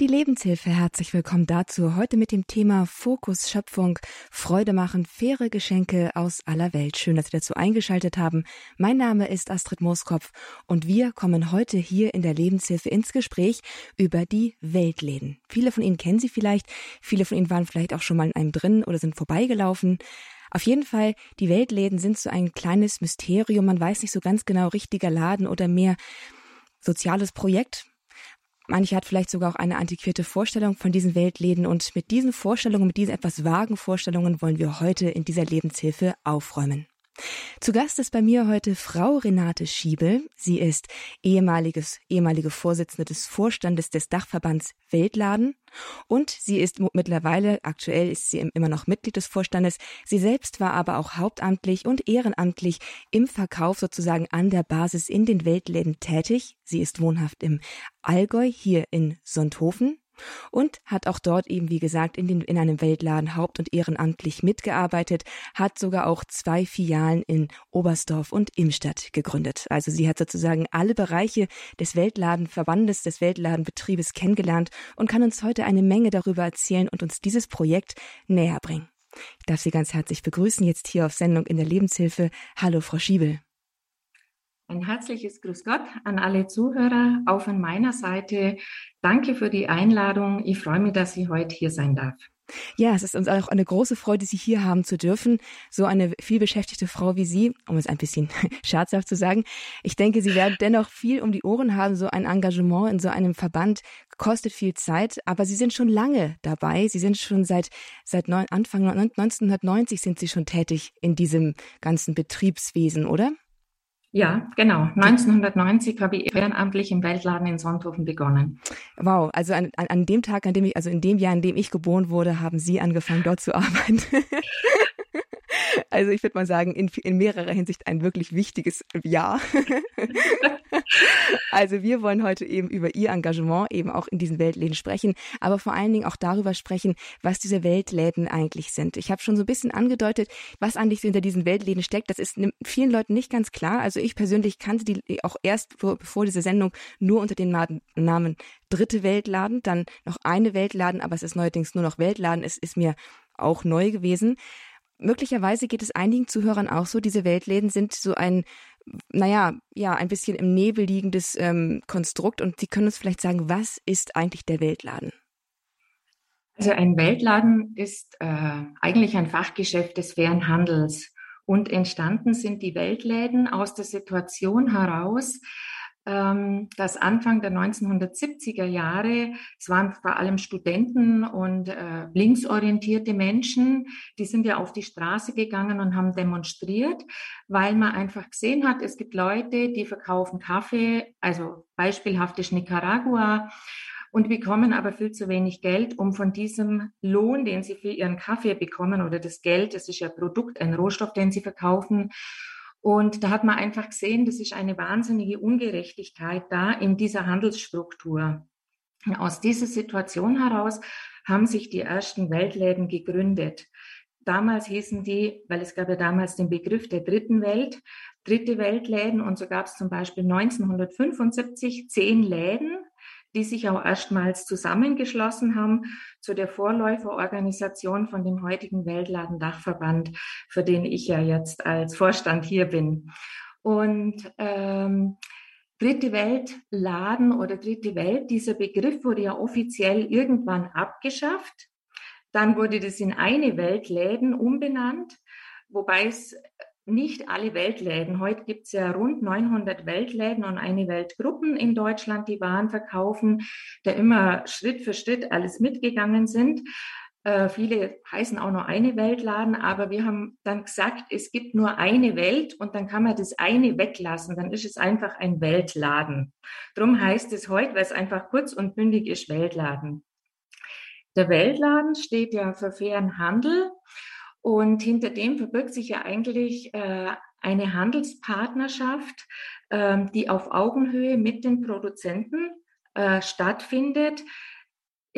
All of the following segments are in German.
Die Lebenshilfe, herzlich willkommen dazu. Heute mit dem Thema Fokus Schöpfung, Freude machen, faire Geschenke aus aller Welt. Schön, dass Sie dazu eingeschaltet haben. Mein Name ist Astrid Mooskopf und wir kommen heute hier in der Lebenshilfe ins Gespräch über die Weltläden. Viele von Ihnen kennen sie vielleicht, viele von Ihnen waren vielleicht auch schon mal in einem drin oder sind vorbeigelaufen. Auf jeden Fall, die Weltläden sind so ein kleines Mysterium. Man weiß nicht so ganz genau, richtiger Laden oder mehr soziales Projekt. Manche hat vielleicht sogar auch eine antiquierte Vorstellung von diesen Weltläden und mit diesen Vorstellungen, mit diesen etwas vagen Vorstellungen wollen wir heute in dieser Lebenshilfe aufräumen. Zu Gast ist bei mir heute Frau Renate Schiebel. Sie ist ehemaliges, ehemalige Vorsitzende des Vorstandes des Dachverbands Weltladen und sie ist mittlerweile, aktuell ist sie immer noch Mitglied des Vorstandes. Sie selbst war aber auch hauptamtlich und ehrenamtlich im Verkauf sozusagen an der Basis in den Weltläden tätig. Sie ist wohnhaft im Allgäu hier in Sonthofen und hat auch dort eben, wie gesagt, in, den, in einem Weltladen haupt- und ehrenamtlich mitgearbeitet, hat sogar auch zwei Filialen in Oberstdorf und Imstadt gegründet. Also sie hat sozusagen alle Bereiche des Weltladenverbandes, des Weltladenbetriebes kennengelernt und kann uns heute eine Menge darüber erzählen und uns dieses Projekt näher bringen. Ich darf Sie ganz herzlich begrüßen jetzt hier auf Sendung in der Lebenshilfe. Hallo, Frau Schiebel. Ein herzliches Grüß Gott an alle Zuhörer, auch von meiner Seite. Danke für die Einladung. Ich freue mich, dass ich heute hier sein darf. Ja, es ist uns auch eine große Freude, Sie hier haben zu dürfen. So eine vielbeschäftigte Frau wie Sie, um es ein bisschen scherzhaft zu sagen. Ich denke, Sie werden dennoch viel um die Ohren haben. So ein Engagement in so einem Verband kostet viel Zeit, aber Sie sind schon lange dabei. Sie sind schon seit, seit Anfang 1990 sind Sie schon tätig in diesem ganzen Betriebswesen, oder? Ja, genau. 1990 habe ich ehrenamtlich im Weltladen in Sonthofen begonnen. Wow, also an, an, an dem Tag, an dem ich, also in dem Jahr, in dem ich geboren wurde, haben Sie angefangen, dort zu arbeiten. Also ich würde mal sagen, in, in mehrerer Hinsicht ein wirklich wichtiges Jahr. also wir wollen heute eben über Ihr Engagement eben auch in diesen Weltläden sprechen, aber vor allen Dingen auch darüber sprechen, was diese Weltläden eigentlich sind. Ich habe schon so ein bisschen angedeutet, was eigentlich hinter diesen Weltläden steckt. Das ist vielen Leuten nicht ganz klar. Also ich persönlich kannte die auch erst bevor diese Sendung nur unter dem Namen Dritte Weltladen, dann noch eine Weltladen, aber es ist neuerdings nur noch Weltladen. Es ist mir auch neu gewesen. Möglicherweise geht es einigen Zuhörern auch so, diese Weltläden sind so ein, naja, ja, ein bisschen im Nebel liegendes ähm, Konstrukt und Sie können uns vielleicht sagen, was ist eigentlich der Weltladen? Also ein Weltladen ist äh, eigentlich ein Fachgeschäft des fairen Handels. Und entstanden sind die Weltläden aus der Situation heraus, dass Anfang der 1970er Jahre, es waren vor allem Studenten und äh, linksorientierte Menschen, die sind ja auf die Straße gegangen und haben demonstriert, weil man einfach gesehen hat, es gibt Leute, die verkaufen Kaffee, also beispielhaft ist Nicaragua, und bekommen aber viel zu wenig Geld, um von diesem Lohn, den sie für ihren Kaffee bekommen oder das Geld, das ist ja Produkt, ein Rohstoff, den sie verkaufen, und da hat man einfach gesehen, das ist eine wahnsinnige Ungerechtigkeit da in dieser Handelsstruktur. Aus dieser Situation heraus haben sich die ersten Weltläden gegründet. Damals hießen die, weil es gab ja damals den Begriff der dritten Welt, dritte Weltläden und so gab es zum Beispiel 1975 zehn Läden, die sich auch erstmals zusammengeschlossen haben zu der Vorläuferorganisation von dem heutigen Weltladen-Dachverband, für den ich ja jetzt als Vorstand hier bin. Und ähm, Dritte Welt Laden oder Dritte Welt, dieser Begriff wurde ja offiziell irgendwann abgeschafft. Dann wurde das in eine Weltläden umbenannt, wobei es nicht alle Weltläden. Heute gibt es ja rund 900 Weltläden und eine Weltgruppen in Deutschland, die Waren verkaufen, da immer Schritt für Schritt alles mitgegangen sind. Äh, viele heißen auch nur eine Weltladen, aber wir haben dann gesagt, es gibt nur eine Welt und dann kann man das eine weglassen, dann ist es einfach ein Weltladen. Drum heißt es heute, weil es einfach kurz und bündig ist, Weltladen. Der Weltladen steht ja für fairen Handel und hinter dem verbirgt sich ja eigentlich äh, eine Handelspartnerschaft, äh, die auf Augenhöhe mit den Produzenten äh, stattfindet.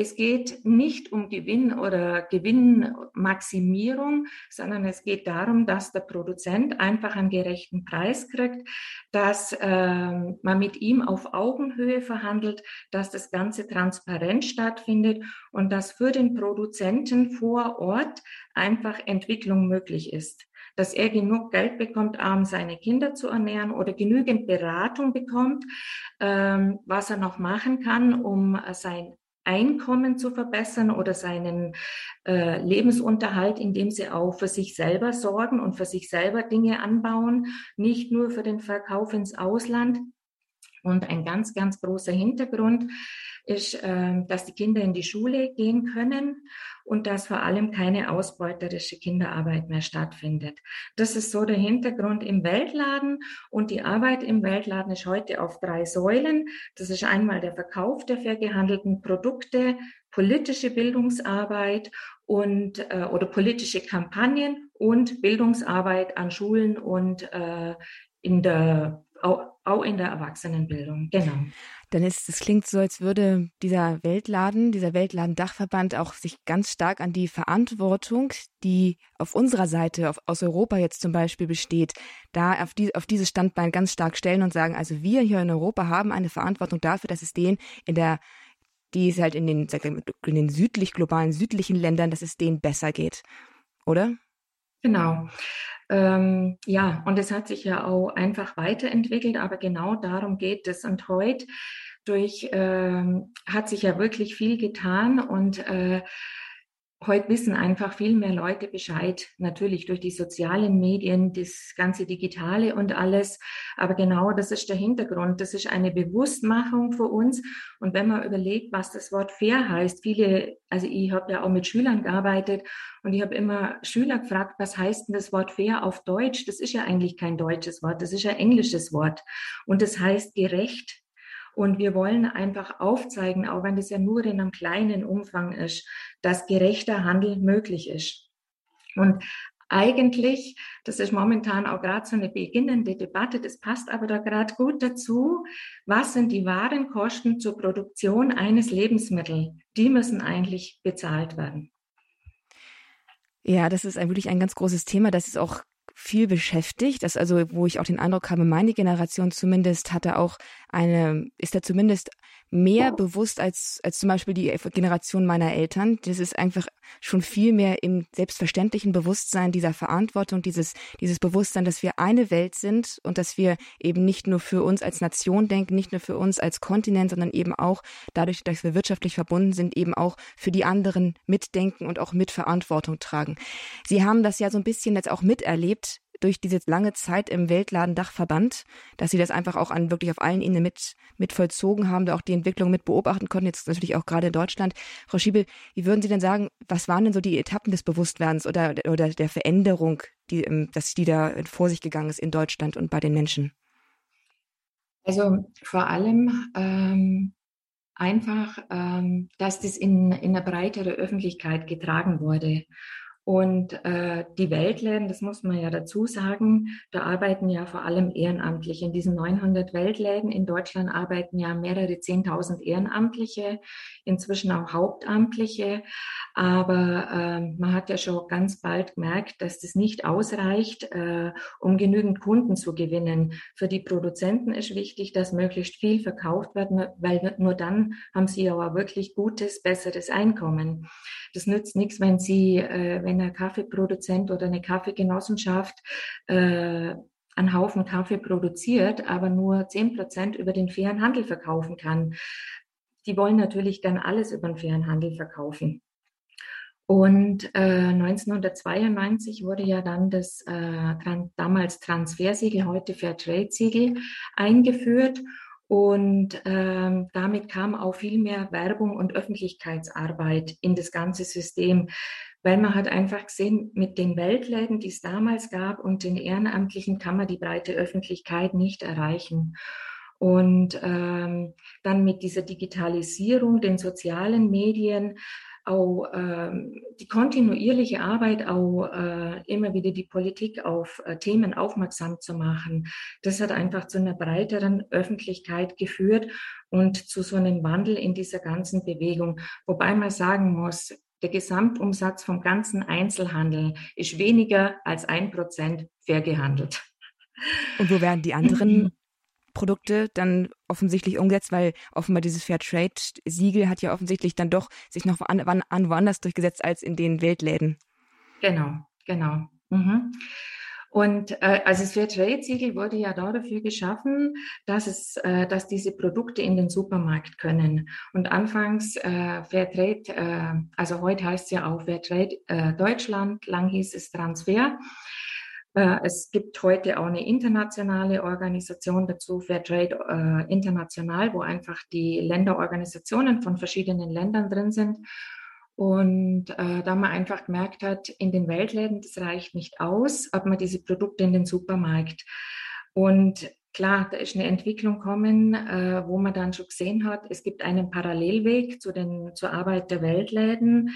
Es geht nicht um Gewinn oder Gewinnmaximierung, sondern es geht darum, dass der Produzent einfach einen gerechten Preis kriegt, dass äh, man mit ihm auf Augenhöhe verhandelt, dass das Ganze transparent stattfindet und dass für den Produzenten vor Ort einfach Entwicklung möglich ist. Dass er genug Geld bekommt, um seine Kinder zu ernähren oder genügend Beratung bekommt, ähm, was er noch machen kann, um sein Einkommen zu verbessern oder seinen äh, Lebensunterhalt, indem sie auch für sich selber sorgen und für sich selber Dinge anbauen, nicht nur für den Verkauf ins Ausland. Und ein ganz, ganz großer Hintergrund ist, äh, dass die Kinder in die Schule gehen können und dass vor allem keine ausbeuterische Kinderarbeit mehr stattfindet. Das ist so der Hintergrund im Weltladen und die Arbeit im Weltladen ist heute auf drei Säulen. Das ist einmal der Verkauf der fair gehandelten Produkte, politische Bildungsarbeit und äh, oder politische Kampagnen und Bildungsarbeit an Schulen und äh, in der auch, auch in der Erwachsenenbildung. Genau dann ist es klingt so, als würde dieser Weltladen, dieser Weltladen-Dachverband auch sich ganz stark an die Verantwortung, die auf unserer Seite, auf, aus Europa jetzt zum Beispiel besteht, da auf, die, auf dieses Standbein ganz stark stellen und sagen, also wir hier in Europa haben eine Verantwortung dafür, dass es denen in der die es halt in den, in den südlich, globalen südlichen Ländern, dass es denen besser geht. Oder? Genau. Ähm, ja, und es hat sich ja auch einfach weiterentwickelt, aber genau darum geht es. Und heute durch ähm, hat sich ja wirklich viel getan und äh, Heute wissen einfach viel mehr Leute Bescheid, natürlich durch die sozialen Medien, das ganze Digitale und alles. Aber genau das ist der Hintergrund. Das ist eine Bewusstmachung für uns. Und wenn man überlegt, was das Wort fair heißt, viele, also ich habe ja auch mit Schülern gearbeitet und ich habe immer Schüler gefragt, was heißt denn das Wort fair auf Deutsch? Das ist ja eigentlich kein deutsches Wort, das ist ja englisches Wort. Und das heißt gerecht. Und wir wollen einfach aufzeigen, auch wenn das ja nur in einem kleinen Umfang ist, dass gerechter Handel möglich ist. Und eigentlich, das ist momentan auch gerade so eine beginnende Debatte, das passt aber da gerade gut dazu, was sind die wahren Kosten zur Produktion eines Lebensmittels? Die müssen eigentlich bezahlt werden. Ja, das ist wirklich ein ganz großes Thema. Das ist auch viel beschäftigt. Das also, wo ich auch den Eindruck habe, meine Generation zumindest hatte auch eine, ist da zumindest mehr bewusst als, als zum Beispiel die Generation meiner Eltern. Das ist einfach schon viel mehr im selbstverständlichen Bewusstsein dieser Verantwortung, dieses, dieses Bewusstsein, dass wir eine Welt sind und dass wir eben nicht nur für uns als Nation denken, nicht nur für uns als Kontinent, sondern eben auch dadurch, dass wir wirtschaftlich verbunden sind, eben auch für die anderen mitdenken und auch Mitverantwortung tragen. Sie haben das ja so ein bisschen jetzt auch miterlebt, durch diese lange Zeit im Weltladendachverband, dass sie das einfach auch an wirklich auf allen Ebenen mit, mit vollzogen haben, da auch die Entwicklung mit beobachten konnten, jetzt natürlich auch gerade in Deutschland. Frau Schiebel, wie würden Sie denn sagen, was waren denn so die Etappen des Bewusstwerdens oder, oder der Veränderung, die, ähm, dass die da vor sich gegangen ist in Deutschland und bei den Menschen? Also vor allem ähm, einfach, ähm, dass das in, in eine breitere Öffentlichkeit getragen wurde. Und äh, die Weltläden, das muss man ja dazu sagen, da arbeiten ja vor allem Ehrenamtliche. In diesen 900 Weltläden in Deutschland arbeiten ja mehrere 10.000 Ehrenamtliche, inzwischen auch Hauptamtliche. Aber äh, man hat ja schon ganz bald gemerkt, dass das nicht ausreicht, äh, um genügend Kunden zu gewinnen. Für die Produzenten ist wichtig, dass möglichst viel verkauft wird, weil nur dann haben sie ja auch wirklich gutes, besseres Einkommen. Das nützt nichts, wenn sie, äh, wenn ein Kaffeeproduzent oder eine Kaffeegenossenschaft äh, einen Haufen Kaffee produziert, aber nur zehn Prozent über den fairen Handel verkaufen kann. Die wollen natürlich dann alles über den fairen Handel verkaufen. Und äh, 1992 wurde ja dann das äh, damals Transfersiegel, heute Fairtrade-Siegel eingeführt. Und ähm, damit kam auch viel mehr Werbung und Öffentlichkeitsarbeit in das ganze System, weil man hat einfach gesehen, mit den Weltläden, die es damals gab und den Ehrenamtlichen kann man die breite Öffentlichkeit nicht erreichen. Und ähm, dann mit dieser Digitalisierung, den sozialen Medien, auch ähm, die kontinuierliche Arbeit, auch äh, immer wieder die Politik auf äh, Themen aufmerksam zu machen, das hat einfach zu einer breiteren Öffentlichkeit geführt und zu so einem Wandel in dieser ganzen Bewegung. Wobei man sagen muss, der Gesamtumsatz vom ganzen Einzelhandel ist weniger als ein Prozent fair gehandelt. Und wo werden die anderen Produkte dann offensichtlich umgesetzt, weil offenbar dieses Fairtrade-Siegel hat ja offensichtlich dann doch sich noch an, an, woanders durchgesetzt als in den Weltläden. Genau, genau. Mhm. Und äh, also das Fairtrade-Siegel wurde ja dafür geschaffen, dass es, äh, dass diese Produkte in den Supermarkt können. Und anfangs äh, Fairtrade, äh, also heute heißt es ja auch Fairtrade äh, Deutschland, lang hieß es Transfer. Äh, es gibt heute auch eine internationale Organisation dazu, Fairtrade äh, International, wo einfach die Länderorganisationen von verschiedenen Ländern drin sind. Und äh, da man einfach gemerkt hat, in den Weltläden, das reicht nicht aus, ob man diese Produkte in den Supermarkt. Und klar, da ist eine Entwicklung kommen, äh, wo man dann schon gesehen hat, es gibt einen Parallelweg zu den, zur Arbeit der Weltläden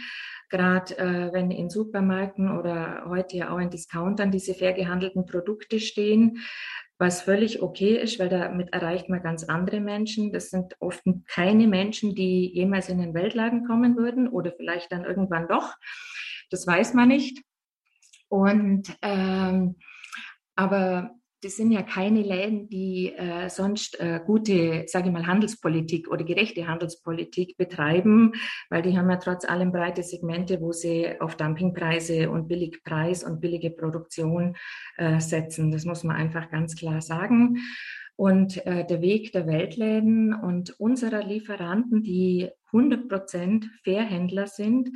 gerade äh, wenn in Supermärkten oder heute ja auch in Discountern diese fair gehandelten Produkte stehen, was völlig okay ist, weil damit erreicht man ganz andere Menschen. Das sind oft keine Menschen, die jemals in den Weltladen kommen würden oder vielleicht dann irgendwann doch. Das weiß man nicht. Und ähm, aber das sind ja keine Läden, die äh, sonst äh, gute, sage ich mal, Handelspolitik oder gerechte Handelspolitik betreiben, weil die haben ja trotz allem breite Segmente, wo sie auf Dumpingpreise und Billigpreis und billige Produktion äh, setzen. Das muss man einfach ganz klar sagen. Und äh, der Weg der Weltläden und unserer Lieferanten, die 100 Prozent Fairhändler sind,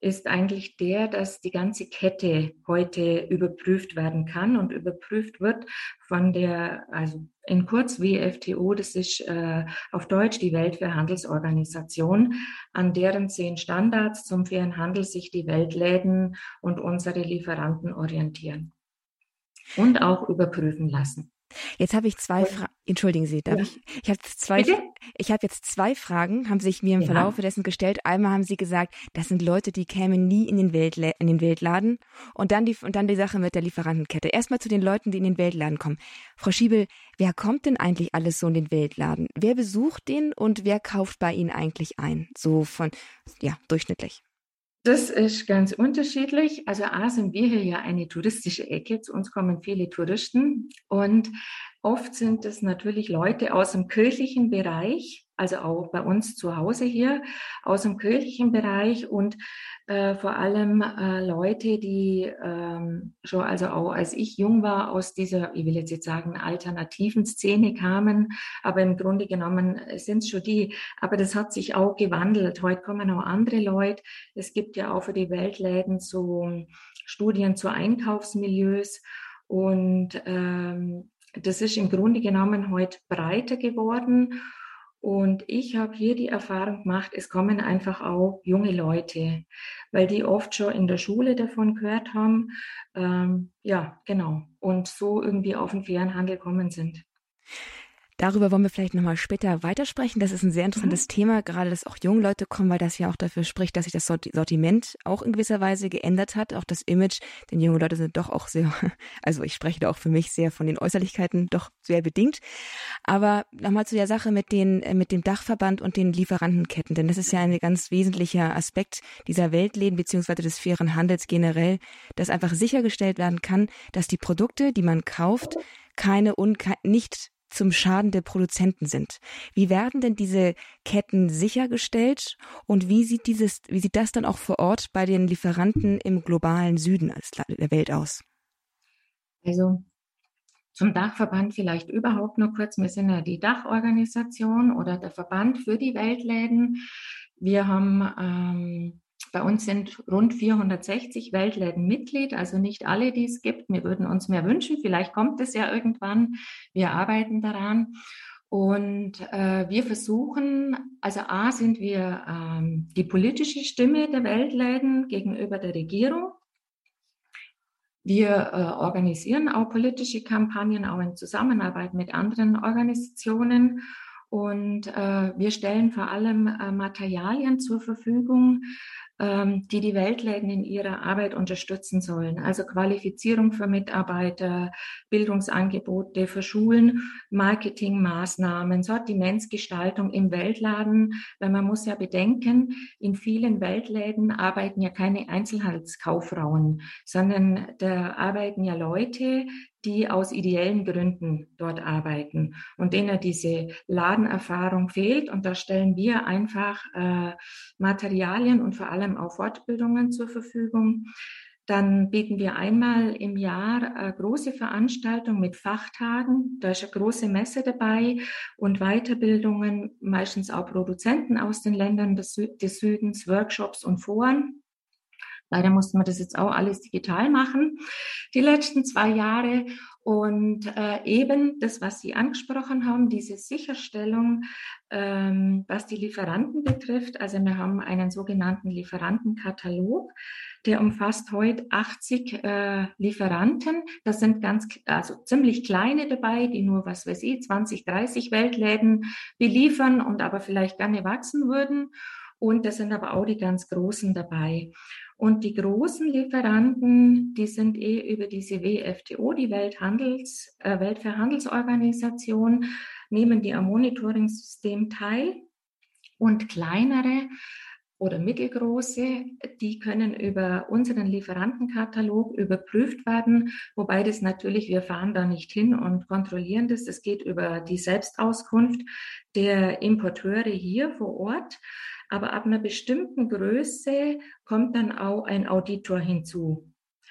ist eigentlich der, dass die ganze Kette heute überprüft werden kann und überprüft wird von der, also in kurz WFTO, das ist äh, auf Deutsch die Weltfairhandelsorganisation, an deren zehn Standards zum fairen Handel sich die Weltläden und unsere Lieferanten orientieren und auch überprüfen lassen. Jetzt habe ich zwei Fragen. Entschuldigen Sie, darf ja. ich? Ich habe zwei. Bitte? Ich habe jetzt zwei Fragen, haben sich mir im ja. Verlaufe dessen gestellt. Einmal haben Sie gesagt, das sind Leute, die kämen nie in den, Weltla in den Weltladen. Und dann die und dann die Sache mit der Lieferantenkette. Erstmal zu den Leuten, die in den Weltladen kommen. Frau Schiebel, wer kommt denn eigentlich alles so in den Weltladen? Wer besucht den und wer kauft bei Ihnen eigentlich ein? So von ja durchschnittlich. Das ist ganz unterschiedlich. Also A sind wir hier ja eine touristische Ecke. Zu uns kommen viele Touristen und oft sind es natürlich Leute aus dem kirchlichen Bereich, also auch bei uns zu Hause hier aus dem kirchlichen Bereich und äh, vor allem äh, Leute, die ähm, schon, also auch als ich jung war, aus dieser, ich will jetzt, jetzt sagen, alternativen Szene kamen, aber im Grunde genommen sind es schon die, aber das hat sich auch gewandelt. Heute kommen auch andere Leute. Es gibt ja auch für die Weltläden so Studien zu Einkaufsmilieus und ähm, das ist im Grunde genommen heute breiter geworden und ich habe hier die Erfahrung gemacht, es kommen einfach auch junge Leute, weil die oft schon in der Schule davon gehört haben. Ähm, ja, genau. Und so irgendwie auf den fairen Handel kommen sind. Darüber wollen wir vielleicht nochmal später weitersprechen. Das ist ein sehr interessantes mhm. Thema, gerade dass auch junge Leute kommen, weil das ja auch dafür spricht, dass sich das Sortiment auch in gewisser Weise geändert hat. Auch das Image, denn junge Leute sind doch auch sehr, also ich spreche da auch für mich sehr von den Äußerlichkeiten doch sehr bedingt. Aber nochmal zu der Sache mit den, äh, mit dem Dachverband und den Lieferantenketten, denn das ist ja ein ganz wesentlicher Aspekt dieser Weltläden beziehungsweise des fairen Handels generell, dass einfach sichergestellt werden kann, dass die Produkte, die man kauft, keine und nicht zum Schaden der Produzenten sind. Wie werden denn diese Ketten sichergestellt und wie sieht dieses, wie sieht das dann auch vor Ort bei den Lieferanten im globalen Süden der Welt aus? Also zum Dachverband vielleicht überhaupt nur kurz. Wir sind ja die Dachorganisation oder der Verband für die Weltläden. Wir haben ähm, bei uns sind rund 460 Weltläden Mitglied, also nicht alle, die es gibt. Wir würden uns mehr wünschen. Vielleicht kommt es ja irgendwann. Wir arbeiten daran. Und äh, wir versuchen, also A sind wir ähm, die politische Stimme der Weltläden gegenüber der Regierung. Wir äh, organisieren auch politische Kampagnen, auch in Zusammenarbeit mit anderen Organisationen. Und äh, wir stellen vor allem äh, Materialien zur Verfügung, die die Weltläden in ihrer Arbeit unterstützen sollen. Also Qualifizierung für Mitarbeiter, Bildungsangebote für Schulen, Marketingmaßnahmen, Sortimentsgestaltung im Weltladen. Weil man muss ja bedenken, in vielen Weltläden arbeiten ja keine Einzelhandelskauffrauen, sondern da arbeiten ja Leute, die aus ideellen Gründen dort arbeiten und denen diese Ladenerfahrung fehlt. Und da stellen wir einfach äh, Materialien und vor allem auch Fortbildungen zur Verfügung. Dann bieten wir einmal im Jahr äh, große Veranstaltungen mit Fachtagen. Da ist eine große Messe dabei und Weiterbildungen, meistens auch Produzenten aus den Ländern des Südens, Workshops und Foren. Leider mussten wir das jetzt auch alles digital machen, die letzten zwei Jahre. Und äh, eben das, was Sie angesprochen haben, diese Sicherstellung, ähm, was die Lieferanten betrifft. Also wir haben einen sogenannten Lieferantenkatalog, der umfasst heute 80 äh, Lieferanten. Das sind ganz, also ziemlich kleine dabei, die nur, was weiß ich, 20, 30 Weltläden beliefern und aber vielleicht gerne wachsen würden. Und da sind aber auch die ganz Großen dabei. Und die großen Lieferanten, die sind eh über diese WFTO, die Welthandels, äh, Weltverhandelsorganisation, nehmen die am Monitoring-System teil. Und kleinere oder mittelgroße, die können über unseren Lieferantenkatalog überprüft werden, wobei das natürlich, wir fahren da nicht hin und kontrollieren das. Das geht über die Selbstauskunft der Importeure hier vor Ort. Aber ab einer bestimmten Größe kommt dann auch ein Auditor hinzu.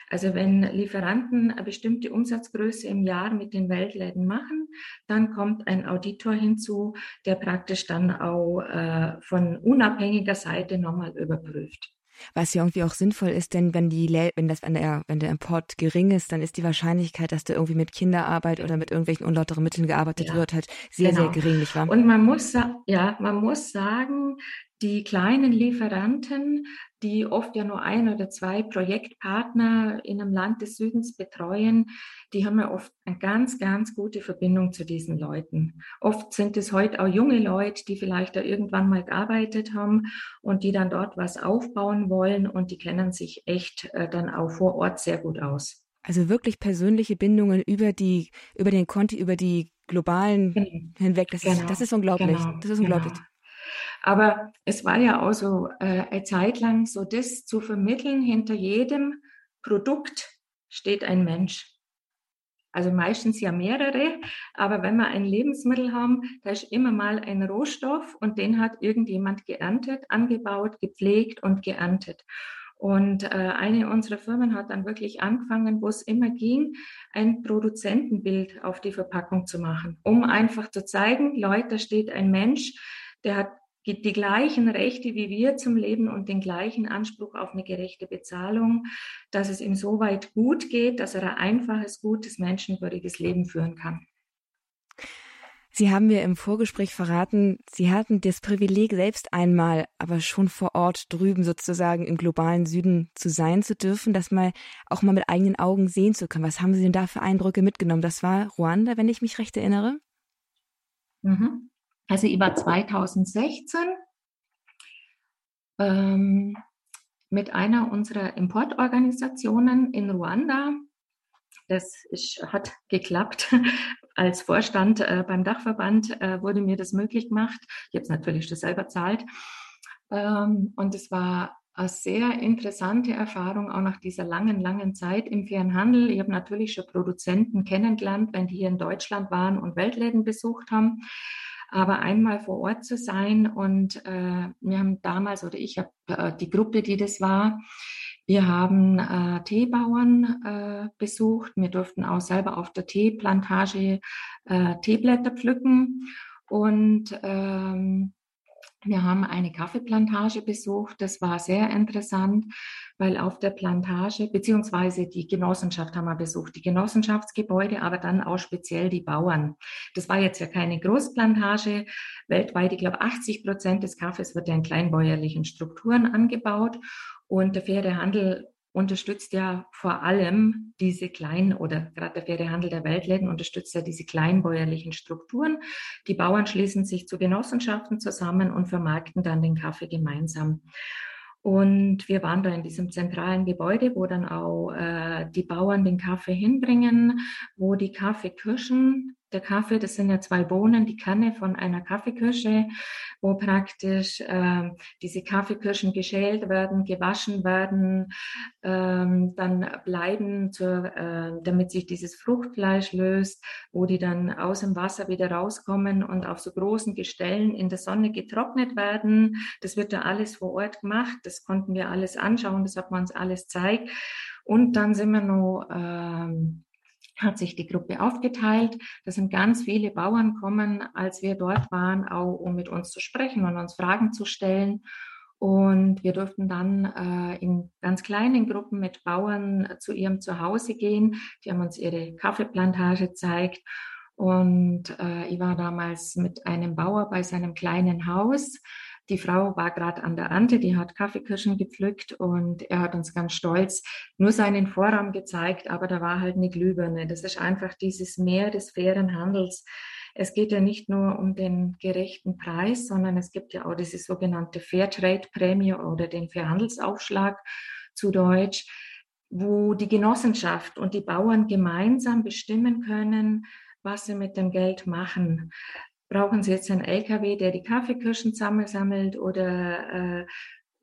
Also wenn Lieferanten eine bestimmte Umsatzgröße im Jahr mit den Weltläden machen, dann kommt ein Auditor hinzu, der praktisch dann auch äh, von unabhängiger Seite nochmal überprüft. Was ja irgendwie auch sinnvoll ist, denn wenn die wenn das wenn der wenn der Import gering ist, dann ist die Wahrscheinlichkeit, dass da irgendwie mit Kinderarbeit oder mit irgendwelchen unlauteren Mitteln gearbeitet ja, wird, halt sehr genau. sehr gering, nicht wahr? Und man muss ja, man muss sagen, die kleinen Lieferanten, die oft ja nur ein oder zwei Projektpartner in einem Land des Südens betreuen, die haben ja oft eine ganz, ganz gute Verbindung zu diesen Leuten. Oft sind es heute auch junge Leute, die vielleicht da irgendwann mal gearbeitet haben und die dann dort was aufbauen wollen und die kennen sich echt äh, dann auch vor Ort sehr gut aus. Also wirklich persönliche Bindungen über die, über den Konti, über die globalen genau. hinweg. Das, genau. ist, das ist unglaublich. Genau. Das ist unglaublich. Aber es war ja auch so äh, eine Zeit lang so, das zu vermitteln, hinter jedem Produkt steht ein Mensch. Also meistens ja mehrere, aber wenn wir ein Lebensmittel haben, da ist immer mal ein Rohstoff und den hat irgendjemand geerntet, angebaut, gepflegt und geerntet. Und äh, eine unserer Firmen hat dann wirklich angefangen, wo es immer ging, ein Produzentenbild auf die Verpackung zu machen, um einfach zu zeigen, Leute, da steht ein Mensch, der hat die gleichen Rechte wie wir zum Leben und den gleichen Anspruch auf eine gerechte Bezahlung, dass es ihm so weit gut geht, dass er ein einfaches, gutes, menschenwürdiges Leben führen kann. Sie haben mir im Vorgespräch verraten, Sie hatten das Privileg, selbst einmal, aber schon vor Ort drüben sozusagen im globalen Süden zu sein zu dürfen, das mal auch mal mit eigenen Augen sehen zu können. Was haben Sie denn da für Eindrücke mitgenommen? Das war Ruanda, wenn ich mich recht erinnere? Mhm. Also ich war 2016 ähm, mit einer unserer Importorganisationen in Ruanda. Das ist, hat geklappt. Als Vorstand äh, beim Dachverband äh, wurde mir das möglich gemacht. Ich habe es natürlich das selber zahlt. Ähm, und es war eine sehr interessante Erfahrung, auch nach dieser langen, langen Zeit im fairen Handel. Ich habe natürlich schon Produzenten kennengelernt, wenn die hier in Deutschland waren und Weltläden besucht haben aber einmal vor Ort zu sein und äh, wir haben damals oder ich habe äh, die Gruppe, die das war, wir haben äh, Teebauern äh, besucht. Wir durften auch selber auf der Teeplantage äh, Teeblätter pflücken und ähm, wir haben eine Kaffeeplantage besucht. Das war sehr interessant, weil auf der Plantage, beziehungsweise die Genossenschaft haben wir besucht, die Genossenschaftsgebäude, aber dann auch speziell die Bauern. Das war jetzt ja keine Großplantage. Weltweit, ich glaube, 80 Prozent des Kaffees wird ja in kleinbäuerlichen Strukturen angebaut. Und der faire Handel unterstützt ja vor allem diese kleinen oder gerade der faire Handel der Weltläden unterstützt ja diese kleinbäuerlichen Strukturen. Die Bauern schließen sich zu Genossenschaften zusammen und vermarkten dann den Kaffee gemeinsam. Und wir waren da in diesem zentralen Gebäude, wo dann auch äh, die Bauern den Kaffee hinbringen, wo die Kaffeekirschen der Kaffee, das sind ja zwei Bohnen, die Kanne von einer Kaffeekirsche, wo praktisch äh, diese Kaffeekirschen geschält werden, gewaschen werden, ähm, dann bleiben, zur, äh, damit sich dieses Fruchtfleisch löst, wo die dann aus dem Wasser wieder rauskommen und auf so großen Gestellen in der Sonne getrocknet werden. Das wird da alles vor Ort gemacht. Das konnten wir alles anschauen, das hat man uns alles zeigt. Und dann sind wir noch ähm, hat sich die Gruppe aufgeteilt. Da sind ganz viele Bauern kommen, als wir dort waren, auch um mit uns zu sprechen und uns Fragen zu stellen. Und wir durften dann äh, in ganz kleinen Gruppen mit Bauern zu ihrem Zuhause gehen. Die haben uns ihre Kaffeeplantage gezeigt. Und äh, ich war damals mit einem Bauer bei seinem kleinen Haus. Die Frau war gerade an der Ernte, die hat Kaffeekirschen gepflückt und er hat uns ganz stolz nur seinen Vorraum gezeigt, aber da war halt eine Glühbirne. Das ist einfach dieses Meer des fairen Handels. Es geht ja nicht nur um den gerechten Preis, sondern es gibt ja auch diese sogenannte Fairtrade-Prämie oder den Fairhandelsaufschlag zu Deutsch, wo die Genossenschaft und die Bauern gemeinsam bestimmen können, was sie mit dem Geld machen brauchen Sie jetzt einen LKW, der die Kaffeekirschen sammelt oder äh,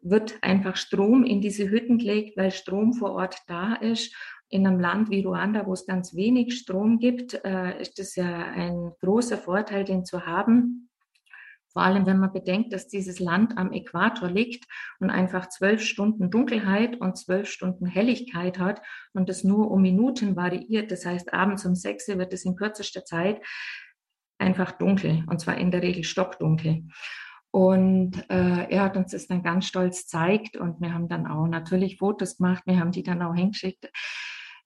wird einfach Strom in diese Hütten gelegt, weil Strom vor Ort da ist. In einem Land wie Ruanda, wo es ganz wenig Strom gibt, äh, ist das ja ein großer Vorteil, den zu haben. Vor allem, wenn man bedenkt, dass dieses Land am Äquator liegt und einfach zwölf Stunden Dunkelheit und zwölf Stunden Helligkeit hat und das nur um Minuten variiert. Das heißt, abends um sechs wird es in kürzester Zeit einfach dunkel und zwar in der Regel stockdunkel. Und äh, er hat uns das dann ganz stolz zeigt und wir haben dann auch natürlich Fotos gemacht, wir haben die dann auch hingeschickt.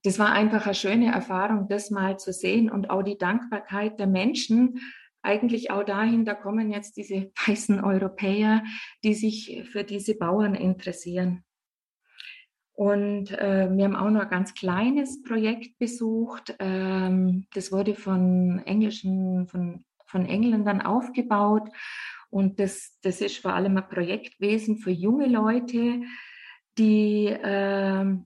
Das war einfach eine schöne Erfahrung, das mal zu sehen und auch die Dankbarkeit der Menschen, eigentlich auch dahin, da kommen jetzt diese weißen Europäer, die sich für diese Bauern interessieren. Und äh, wir haben auch noch ein ganz kleines Projekt besucht. Ähm, das wurde von englischen, von, von Engländern aufgebaut. Und das, das ist vor allem ein Projektwesen für junge Leute, die äh,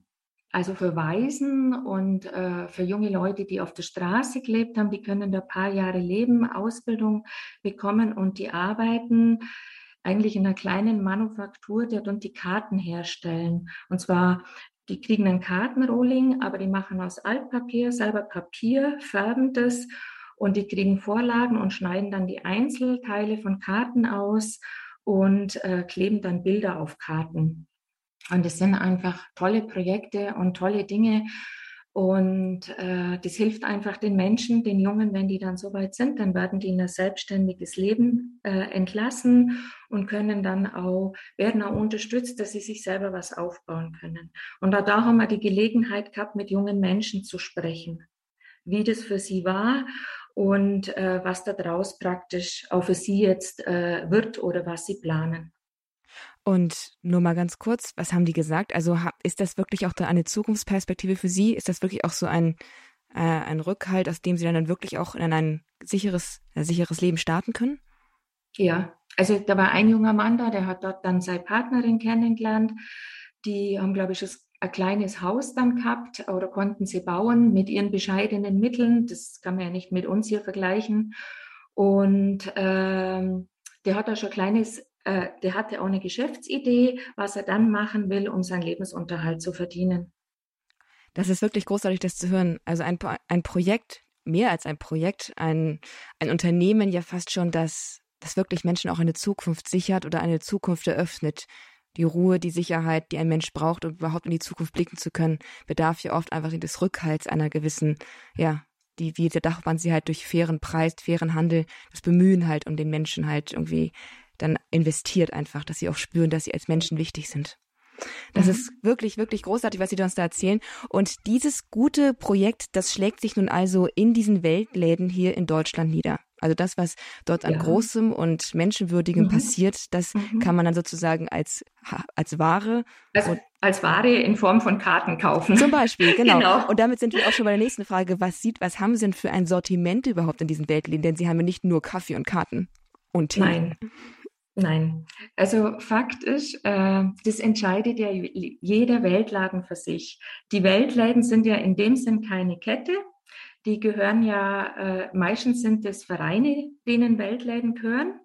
also für Waisen und äh, für junge Leute, die auf der Straße gelebt haben, die können da ein paar Jahre leben, Ausbildung bekommen und die arbeiten eigentlich in einer kleinen Manufaktur, die dort die Karten herstellen. Und zwar, die kriegen ein Kartenrolling, aber die machen aus Altpapier selber Papier, färben das und die kriegen Vorlagen und schneiden dann die Einzelteile von Karten aus und äh, kleben dann Bilder auf Karten. Und es sind einfach tolle Projekte und tolle Dinge. Und äh, das hilft einfach den Menschen, den Jungen, wenn die dann soweit sind, dann werden die in ein selbstständiges Leben äh, entlassen und können dann auch, werden auch unterstützt, dass sie sich selber was aufbauen können. Und da, da haben wir die Gelegenheit gehabt, mit jungen Menschen zu sprechen, wie das für sie war und äh, was da draus praktisch auch für sie jetzt äh, wird oder was sie planen. Und nur mal ganz kurz, was haben die gesagt? Also ist das wirklich auch da eine Zukunftsperspektive für Sie? Ist das wirklich auch so ein, äh, ein Rückhalt, aus dem Sie dann wirklich auch in ein sicheres, ein sicheres Leben starten können? Ja, also da war ein junger Mann da, der hat dort dann seine Partnerin kennengelernt. Die haben, glaube ich, ein kleines Haus dann gehabt oder konnten sie bauen mit ihren bescheidenen Mitteln. Das kann man ja nicht mit uns hier vergleichen. Und ähm, der hat da schon ein kleines äh, der hatte auch eine Geschäftsidee, was er dann machen will, um seinen Lebensunterhalt zu verdienen. Das ist wirklich großartig, das zu hören. Also ein, ein Projekt, mehr als ein Projekt, ein, ein Unternehmen ja fast schon, das, das wirklich Menschen auch eine Zukunft sichert oder eine Zukunft eröffnet. Die Ruhe, die Sicherheit, die ein Mensch braucht, um überhaupt in die Zukunft blicken zu können, bedarf ja oft einfach des Rückhalts einer gewissen, ja, die, wie der Dachband sie halt durch fairen Preis, fairen Handel, das Bemühen halt um den Menschen halt irgendwie dann investiert einfach, dass sie auch spüren, dass sie als Menschen wichtig sind. Das mhm. ist wirklich, wirklich großartig, was Sie uns da erzählen. Und dieses gute Projekt, das schlägt sich nun also in diesen Weltläden hier in Deutschland nieder. Also das, was dort an ja. Großem und Menschenwürdigem mhm. passiert, das mhm. kann man dann sozusagen als, als Ware. Als, als Ware in Form von Karten kaufen. Zum Beispiel, genau. genau. Und damit sind wir auch schon bei der nächsten Frage. Was sieht, was haben Sie denn für ein Sortiment überhaupt in diesen Weltläden? Denn Sie haben ja nicht nur Kaffee und Karten und Tee. Nein. Nein, also Fakt ist, äh, das entscheidet ja jeder Weltladen für sich. Die Weltläden sind ja in dem Sinn keine Kette. Die gehören ja, äh, meistens sind es Vereine, denen Weltläden gehören.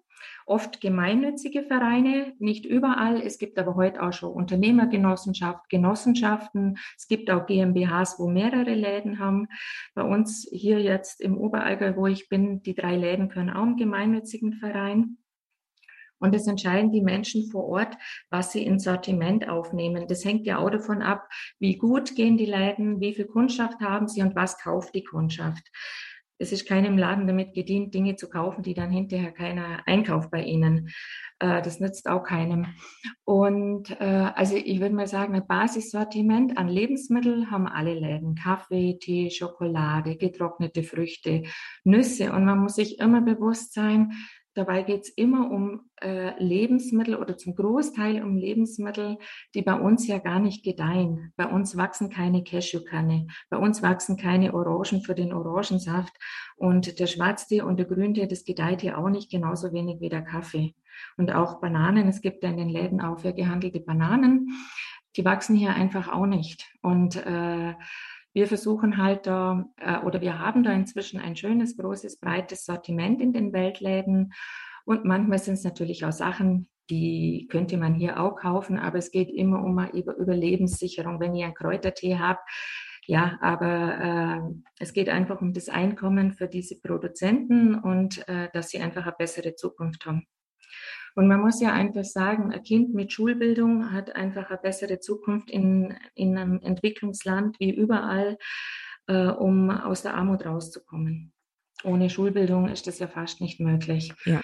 Oft gemeinnützige Vereine, nicht überall. Es gibt aber heute auch schon Unternehmergenossenschaft, Genossenschaften. Es gibt auch GmbHs, wo mehrere Läden haben. Bei uns hier jetzt im Oberallgäu, wo ich bin, die drei Läden gehören auch einem gemeinnützigen Verein. Und es entscheiden die Menschen vor Ort, was sie ins Sortiment aufnehmen. Das hängt ja auch davon ab, wie gut gehen die Läden, wie viel Kundschaft haben sie und was kauft die Kundschaft. Es ist keinem Laden damit gedient, Dinge zu kaufen, die dann hinterher keiner einkauft bei ihnen. Äh, das nützt auch keinem. Und äh, also ich würde mal sagen, ein Basissortiment an Lebensmitteln haben alle Läden. Kaffee, Tee, Schokolade, getrocknete Früchte, Nüsse. Und man muss sich immer bewusst sein, Dabei geht es immer um äh, Lebensmittel oder zum Großteil um Lebensmittel, die bei uns ja gar nicht gedeihen. Bei uns wachsen keine Cashewkerne, bei uns wachsen keine Orangen für den Orangensaft und der Schwarztee und der Grüntee, das gedeiht hier auch nicht genauso wenig wie der Kaffee. Und auch Bananen, es gibt ja in den Läden auch für gehandelte Bananen, die wachsen hier einfach auch nicht. Und äh, wir versuchen halt da, äh, oder wir haben da inzwischen ein schönes, großes, breites Sortiment in den Weltläden. Und manchmal sind es natürlich auch Sachen, die könnte man hier auch kaufen, aber es geht immer um eine Überlebenssicherung. Wenn ihr einen Kräutertee habt, ja, aber äh, es geht einfach um das Einkommen für diese Produzenten und äh, dass sie einfach eine bessere Zukunft haben. Und man muss ja einfach sagen, ein Kind mit Schulbildung hat einfach eine bessere Zukunft in, in einem Entwicklungsland wie überall, äh, um aus der Armut rauszukommen. Ohne Schulbildung ist das ja fast nicht möglich. Ja.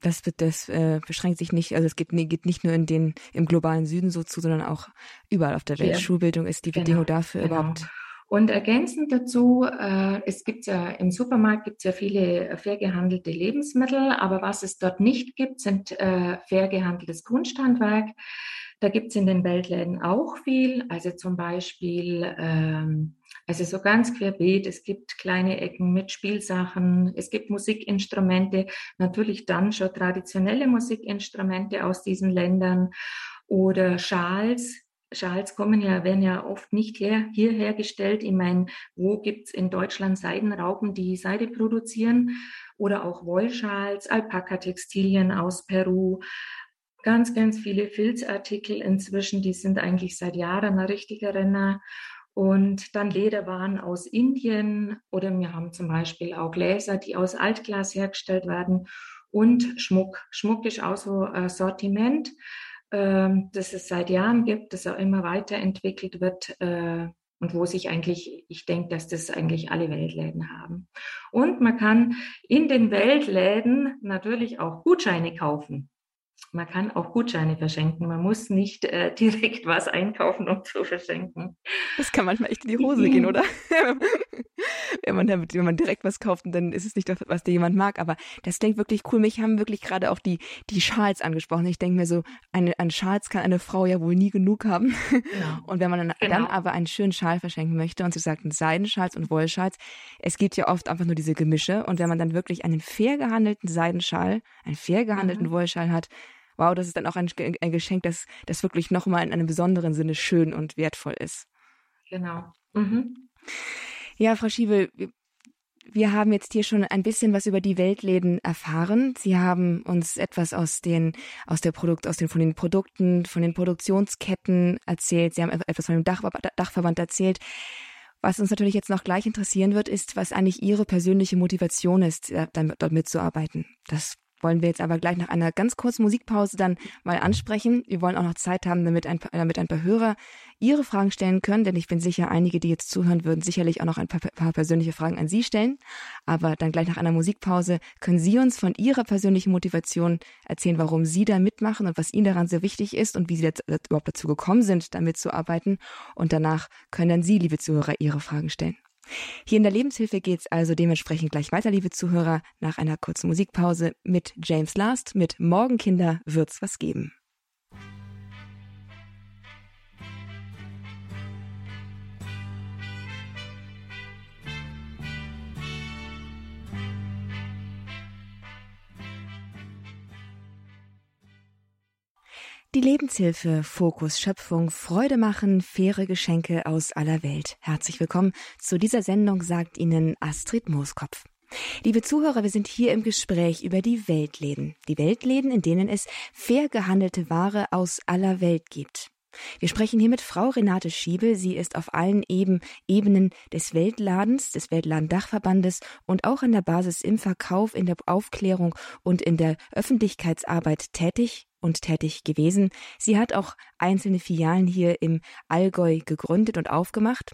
Das, das äh, beschränkt sich nicht, also es geht, geht nicht nur in den, im globalen Süden so zu, sondern auch überall auf der Welt. Ja. Schulbildung ist die genau, Bedingung dafür genau. überhaupt und ergänzend dazu, äh, es gibt ja im Supermarkt gibt es ja viele fair gehandelte Lebensmittel, aber was es dort nicht gibt, sind äh, fair gehandeltes Kunsthandwerk. Da gibt es in den Weltläden auch viel, also zum Beispiel, ähm, also so ganz querbeet, es gibt kleine Ecken mit Spielsachen, es gibt Musikinstrumente, natürlich dann schon traditionelle Musikinstrumente aus diesen Ländern oder Schals, Schals kommen ja, werden ja oft nicht her, hier hergestellt. Ich meine, wo gibt's in Deutschland Seidenraupen, die Seide produzieren? Oder auch Wollschals, Alpaka-Textilien aus Peru. Ganz, ganz viele Filzartikel inzwischen, die sind eigentlich seit Jahren ein richtiger Renner. Und dann Lederwaren aus Indien oder wir haben zum Beispiel auch Gläser, die aus Altglas hergestellt werden und Schmuck. Schmuck ist auch so ein Sortiment ähm, das es seit Jahren gibt, das auch immer weiterentwickelt wird äh, und wo sich eigentlich, ich denke, dass das eigentlich alle Weltläden haben. Und man kann in den Weltläden natürlich auch Gutscheine kaufen. Man kann auch Gutscheine verschenken. Man muss nicht äh, direkt was einkaufen, um zu verschenken. Das kann manchmal echt in die Hose gehen, oder? wenn, man, wenn man direkt was kauft, dann ist es nicht das, was dir jemand mag. Aber das klingt wirklich cool. Mich haben wirklich gerade auch die, die Schals angesprochen. Ich denke mir so, eine, an Schals kann eine Frau ja wohl nie genug haben. Genau. Und wenn man dann, genau. dann aber einen schönen Schal verschenken möchte und sie sagt Seidenschals und Wollschals, es gibt ja oft einfach nur diese Gemische. Und wenn man dann wirklich einen fair gehandelten Seidenschal, einen fair gehandelten mhm. Wollschal hat, wow, das ist dann auch ein, ein Geschenk, das, das wirklich nochmal in einem besonderen Sinne schön und wertvoll ist. Genau. Mhm. Ja, Frau Schiebel, wir haben jetzt hier schon ein bisschen was über die Weltläden erfahren. Sie haben uns etwas aus den, aus der Produkt, aus den, von den Produkten, von den Produktionsketten erzählt. Sie haben etwas von dem Dach, Dachverband erzählt. Was uns natürlich jetzt noch gleich interessieren wird, ist, was eigentlich Ihre persönliche Motivation ist, äh, dort mitzuarbeiten. Das wollen wir jetzt aber gleich nach einer ganz kurzen Musikpause dann mal ansprechen. Wir wollen auch noch Zeit haben, damit ein, damit ein paar Hörer ihre Fragen stellen können, denn ich bin sicher, einige, die jetzt zuhören, würden sicherlich auch noch ein paar, paar persönliche Fragen an Sie stellen. Aber dann gleich nach einer Musikpause können Sie uns von Ihrer persönlichen Motivation erzählen, warum Sie da mitmachen und was Ihnen daran so wichtig ist und wie Sie jetzt überhaupt dazu gekommen sind, damit zu arbeiten. Und danach können dann Sie, liebe Zuhörer, Ihre Fragen stellen. Hier in der Lebenshilfe geht es also dementsprechend gleich weiter, liebe Zuhörer, nach einer kurzen Musikpause mit James Last mit Morgenkinder wird's was geben. Die Lebenshilfe, Fokus, Schöpfung, Freude machen, faire Geschenke aus aller Welt. Herzlich willkommen zu dieser Sendung, sagt Ihnen Astrid Mooskopf. Liebe Zuhörer, wir sind hier im Gespräch über die Weltläden. Die Weltläden, in denen es fair gehandelte Ware aus aller Welt gibt. Wir sprechen hier mit Frau Renate Schiebel. Sie ist auf allen Eben, Ebenen des Weltladens, des Weltladendachverbandes und auch an der Basis im Verkauf, in der Aufklärung und in der Öffentlichkeitsarbeit tätig und tätig gewesen. Sie hat auch einzelne Filialen hier im Allgäu gegründet und aufgemacht.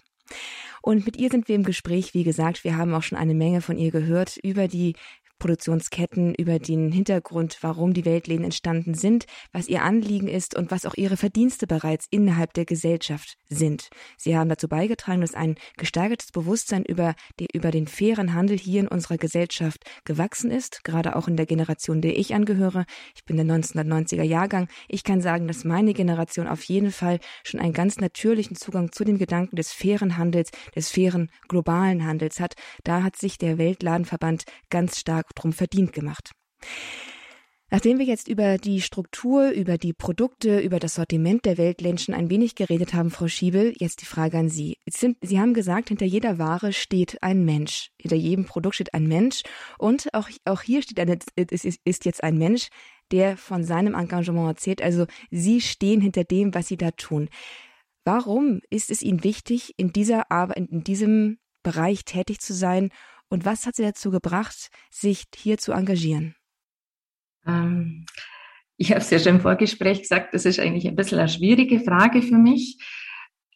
Und mit ihr sind wir im Gespräch, wie gesagt, wir haben auch schon eine Menge von ihr gehört über die Produktionsketten, über den Hintergrund, warum die Weltläden entstanden sind, was ihr Anliegen ist und was auch ihre Verdienste bereits innerhalb der Gesellschaft sind. Sie haben dazu beigetragen, dass ein gesteigertes Bewusstsein über, die, über den fairen Handel hier in unserer Gesellschaft gewachsen ist, gerade auch in der Generation, der ich angehöre. Ich bin der 1990er Jahrgang. Ich kann sagen, dass meine Generation auf jeden Fall schon einen ganz natürlichen Zugang zu dem Gedanken des fairen Handels, des fairen globalen Handels hat. Da hat sich der Weltladenverband ganz stark drum verdient gemacht. Nachdem wir jetzt über die Struktur, über die Produkte, über das Sortiment der Weltländchen ein wenig geredet haben, Frau Schiebel, jetzt die Frage an Sie. Sind, Sie haben gesagt, hinter jeder Ware steht ein Mensch. Hinter jedem Produkt steht ein Mensch. Und auch, auch hier steht eine, es ist jetzt ein Mensch, der von seinem Engagement erzählt. Also Sie stehen hinter dem, was Sie da tun. Warum ist es Ihnen wichtig, in dieser Arbeit, in diesem Bereich tätig zu sein und was hat Sie dazu gebracht, sich hier zu engagieren? Ähm, ich habe es ja schon im Vorgespräch gesagt, das ist eigentlich ein bisschen eine schwierige Frage für mich.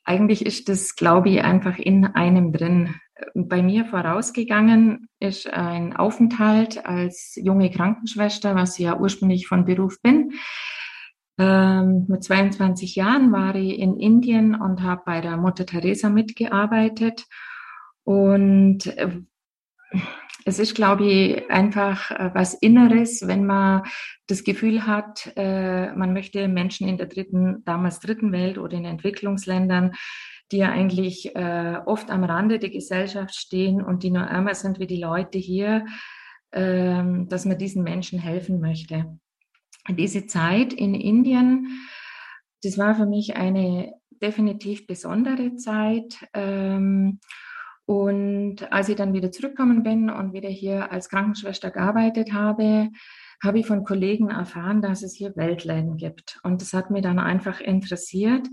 Eigentlich ist das, glaube ich, einfach in einem drin. Bei mir vorausgegangen ist ein Aufenthalt als junge Krankenschwester, was ich ja ursprünglich von Beruf bin. Ähm, mit 22 Jahren war ich in Indien und habe bei der Mutter Teresa mitgearbeitet. Und äh, es ist, glaube ich, einfach äh, was Inneres, wenn man das Gefühl hat, äh, man möchte Menschen in der dritten, damals dritten Welt oder in Entwicklungsländern, die ja eigentlich äh, oft am Rande der Gesellschaft stehen und die nur ärmer sind wie die Leute hier, ähm, dass man diesen Menschen helfen möchte. Diese Zeit in Indien, das war für mich eine definitiv besondere Zeit. Ähm, und als ich dann wieder zurückgekommen bin und wieder hier als Krankenschwester gearbeitet habe, habe ich von Kollegen erfahren, dass es hier Weltläden gibt. Und das hat mir dann einfach interessiert.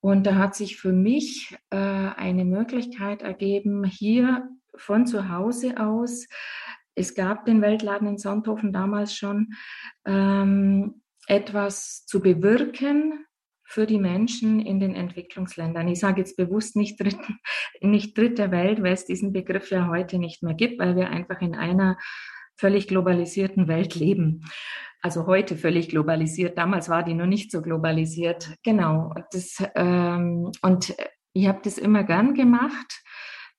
Und da hat sich für mich äh, eine Möglichkeit ergeben, hier von zu Hause aus, es gab den Weltladen in Sonthofen damals schon, ähm, etwas zu bewirken, für die Menschen in den Entwicklungsländern. Ich sage jetzt bewusst nicht, dritten, nicht dritte Welt, weil es diesen Begriff ja heute nicht mehr gibt, weil wir einfach in einer völlig globalisierten Welt leben. Also heute völlig globalisiert. Damals war die noch nicht so globalisiert. Genau. Das, ähm, und ich habe das immer gern gemacht.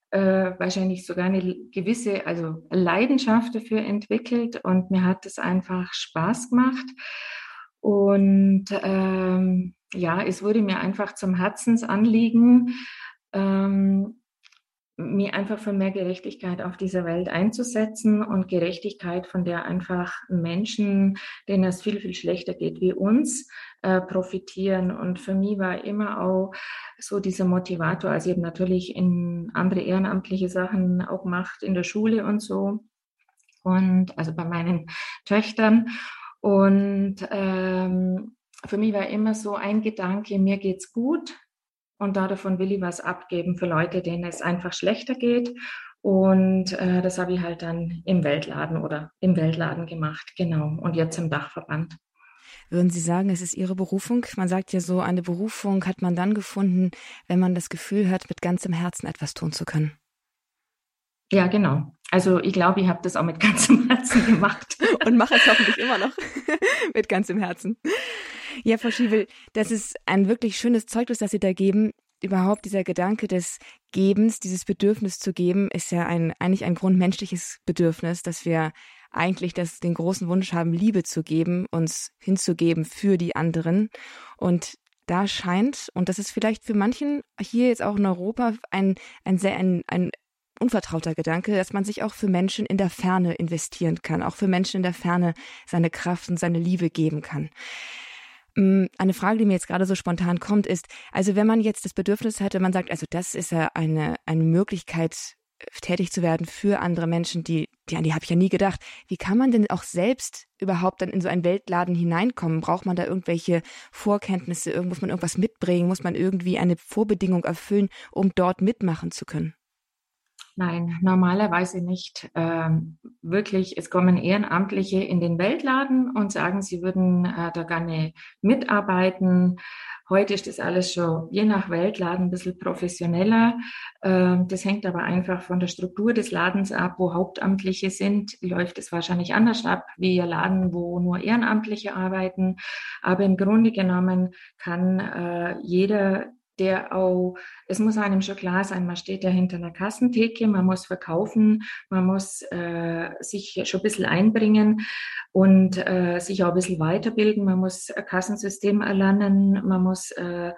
Äh, wahrscheinlich sogar eine gewisse, also Leidenschaft dafür entwickelt und mir hat es einfach Spaß gemacht. Und ähm, ja, es wurde mir einfach zum Herzensanliegen, ähm, mir einfach für mehr Gerechtigkeit auf dieser Welt einzusetzen und Gerechtigkeit, von der einfach Menschen, denen es viel, viel schlechter geht wie uns, äh, profitieren. Und für mich war immer auch so dieser Motivator, also ich habe natürlich in andere ehrenamtliche Sachen auch gemacht in der Schule und so. Und also bei meinen Töchtern. Und ähm, für mich war immer so ein Gedanke, mir geht's gut und davon will ich was abgeben für Leute, denen es einfach schlechter geht. Und äh, das habe ich halt dann im Weltladen oder im Weltladen gemacht, genau. Und jetzt im Dachverband. Würden Sie sagen, es ist Ihre Berufung? Man sagt ja so, eine Berufung hat man dann gefunden, wenn man das Gefühl hat, mit ganzem Herzen etwas tun zu können. Ja, genau. Also ich glaube, ich habe das auch mit ganzem Herzen gemacht. Und mache es hoffentlich immer noch mit ganzem Herzen. Ja, Frau Schiebel, das ist ein wirklich schönes Zeugnis, das Sie da geben. überhaupt dieser Gedanke des Gebens, dieses Bedürfnis zu geben, ist ja ein, eigentlich ein grundmenschliches Bedürfnis, dass wir eigentlich das, den großen Wunsch haben, Liebe zu geben, uns hinzugeben für die anderen. Und da scheint, und das ist vielleicht für manchen hier jetzt auch in Europa ein, ein sehr, ein, ein unvertrauter Gedanke, dass man sich auch für Menschen in der Ferne investieren kann, auch für Menschen in der Ferne seine Kraft und seine Liebe geben kann. Mm, eine Frage, die mir jetzt gerade so spontan kommt, ist, also wenn man jetzt das Bedürfnis hatte, man sagt, also das ist ja eine, eine Möglichkeit, tätig zu werden für andere Menschen, die, die an die habe ich ja nie gedacht. Wie kann man denn auch selbst überhaupt dann in so einen Weltladen hineinkommen? Braucht man da irgendwelche Vorkenntnisse? Muss man irgendwas mitbringen? Muss man irgendwie eine Vorbedingung erfüllen, um dort mitmachen zu können? Nein, normalerweise nicht. Ähm, wirklich, es kommen Ehrenamtliche in den Weltladen und sagen, sie würden äh, da gerne mitarbeiten. Heute ist das alles schon je nach Weltladen ein bisschen professioneller. Ähm, das hängt aber einfach von der Struktur des Ladens ab. Wo Hauptamtliche sind, läuft es wahrscheinlich anders ab, wie ein Laden, wo nur Ehrenamtliche arbeiten. Aber im Grunde genommen kann äh, jeder der auch, es muss einem schon klar sein, man steht ja hinter einer Kassentheke, man muss verkaufen, man muss äh, sich schon ein bisschen einbringen und äh, sich auch ein bisschen weiterbilden, man muss ein Kassensystem erlernen, man muss äh,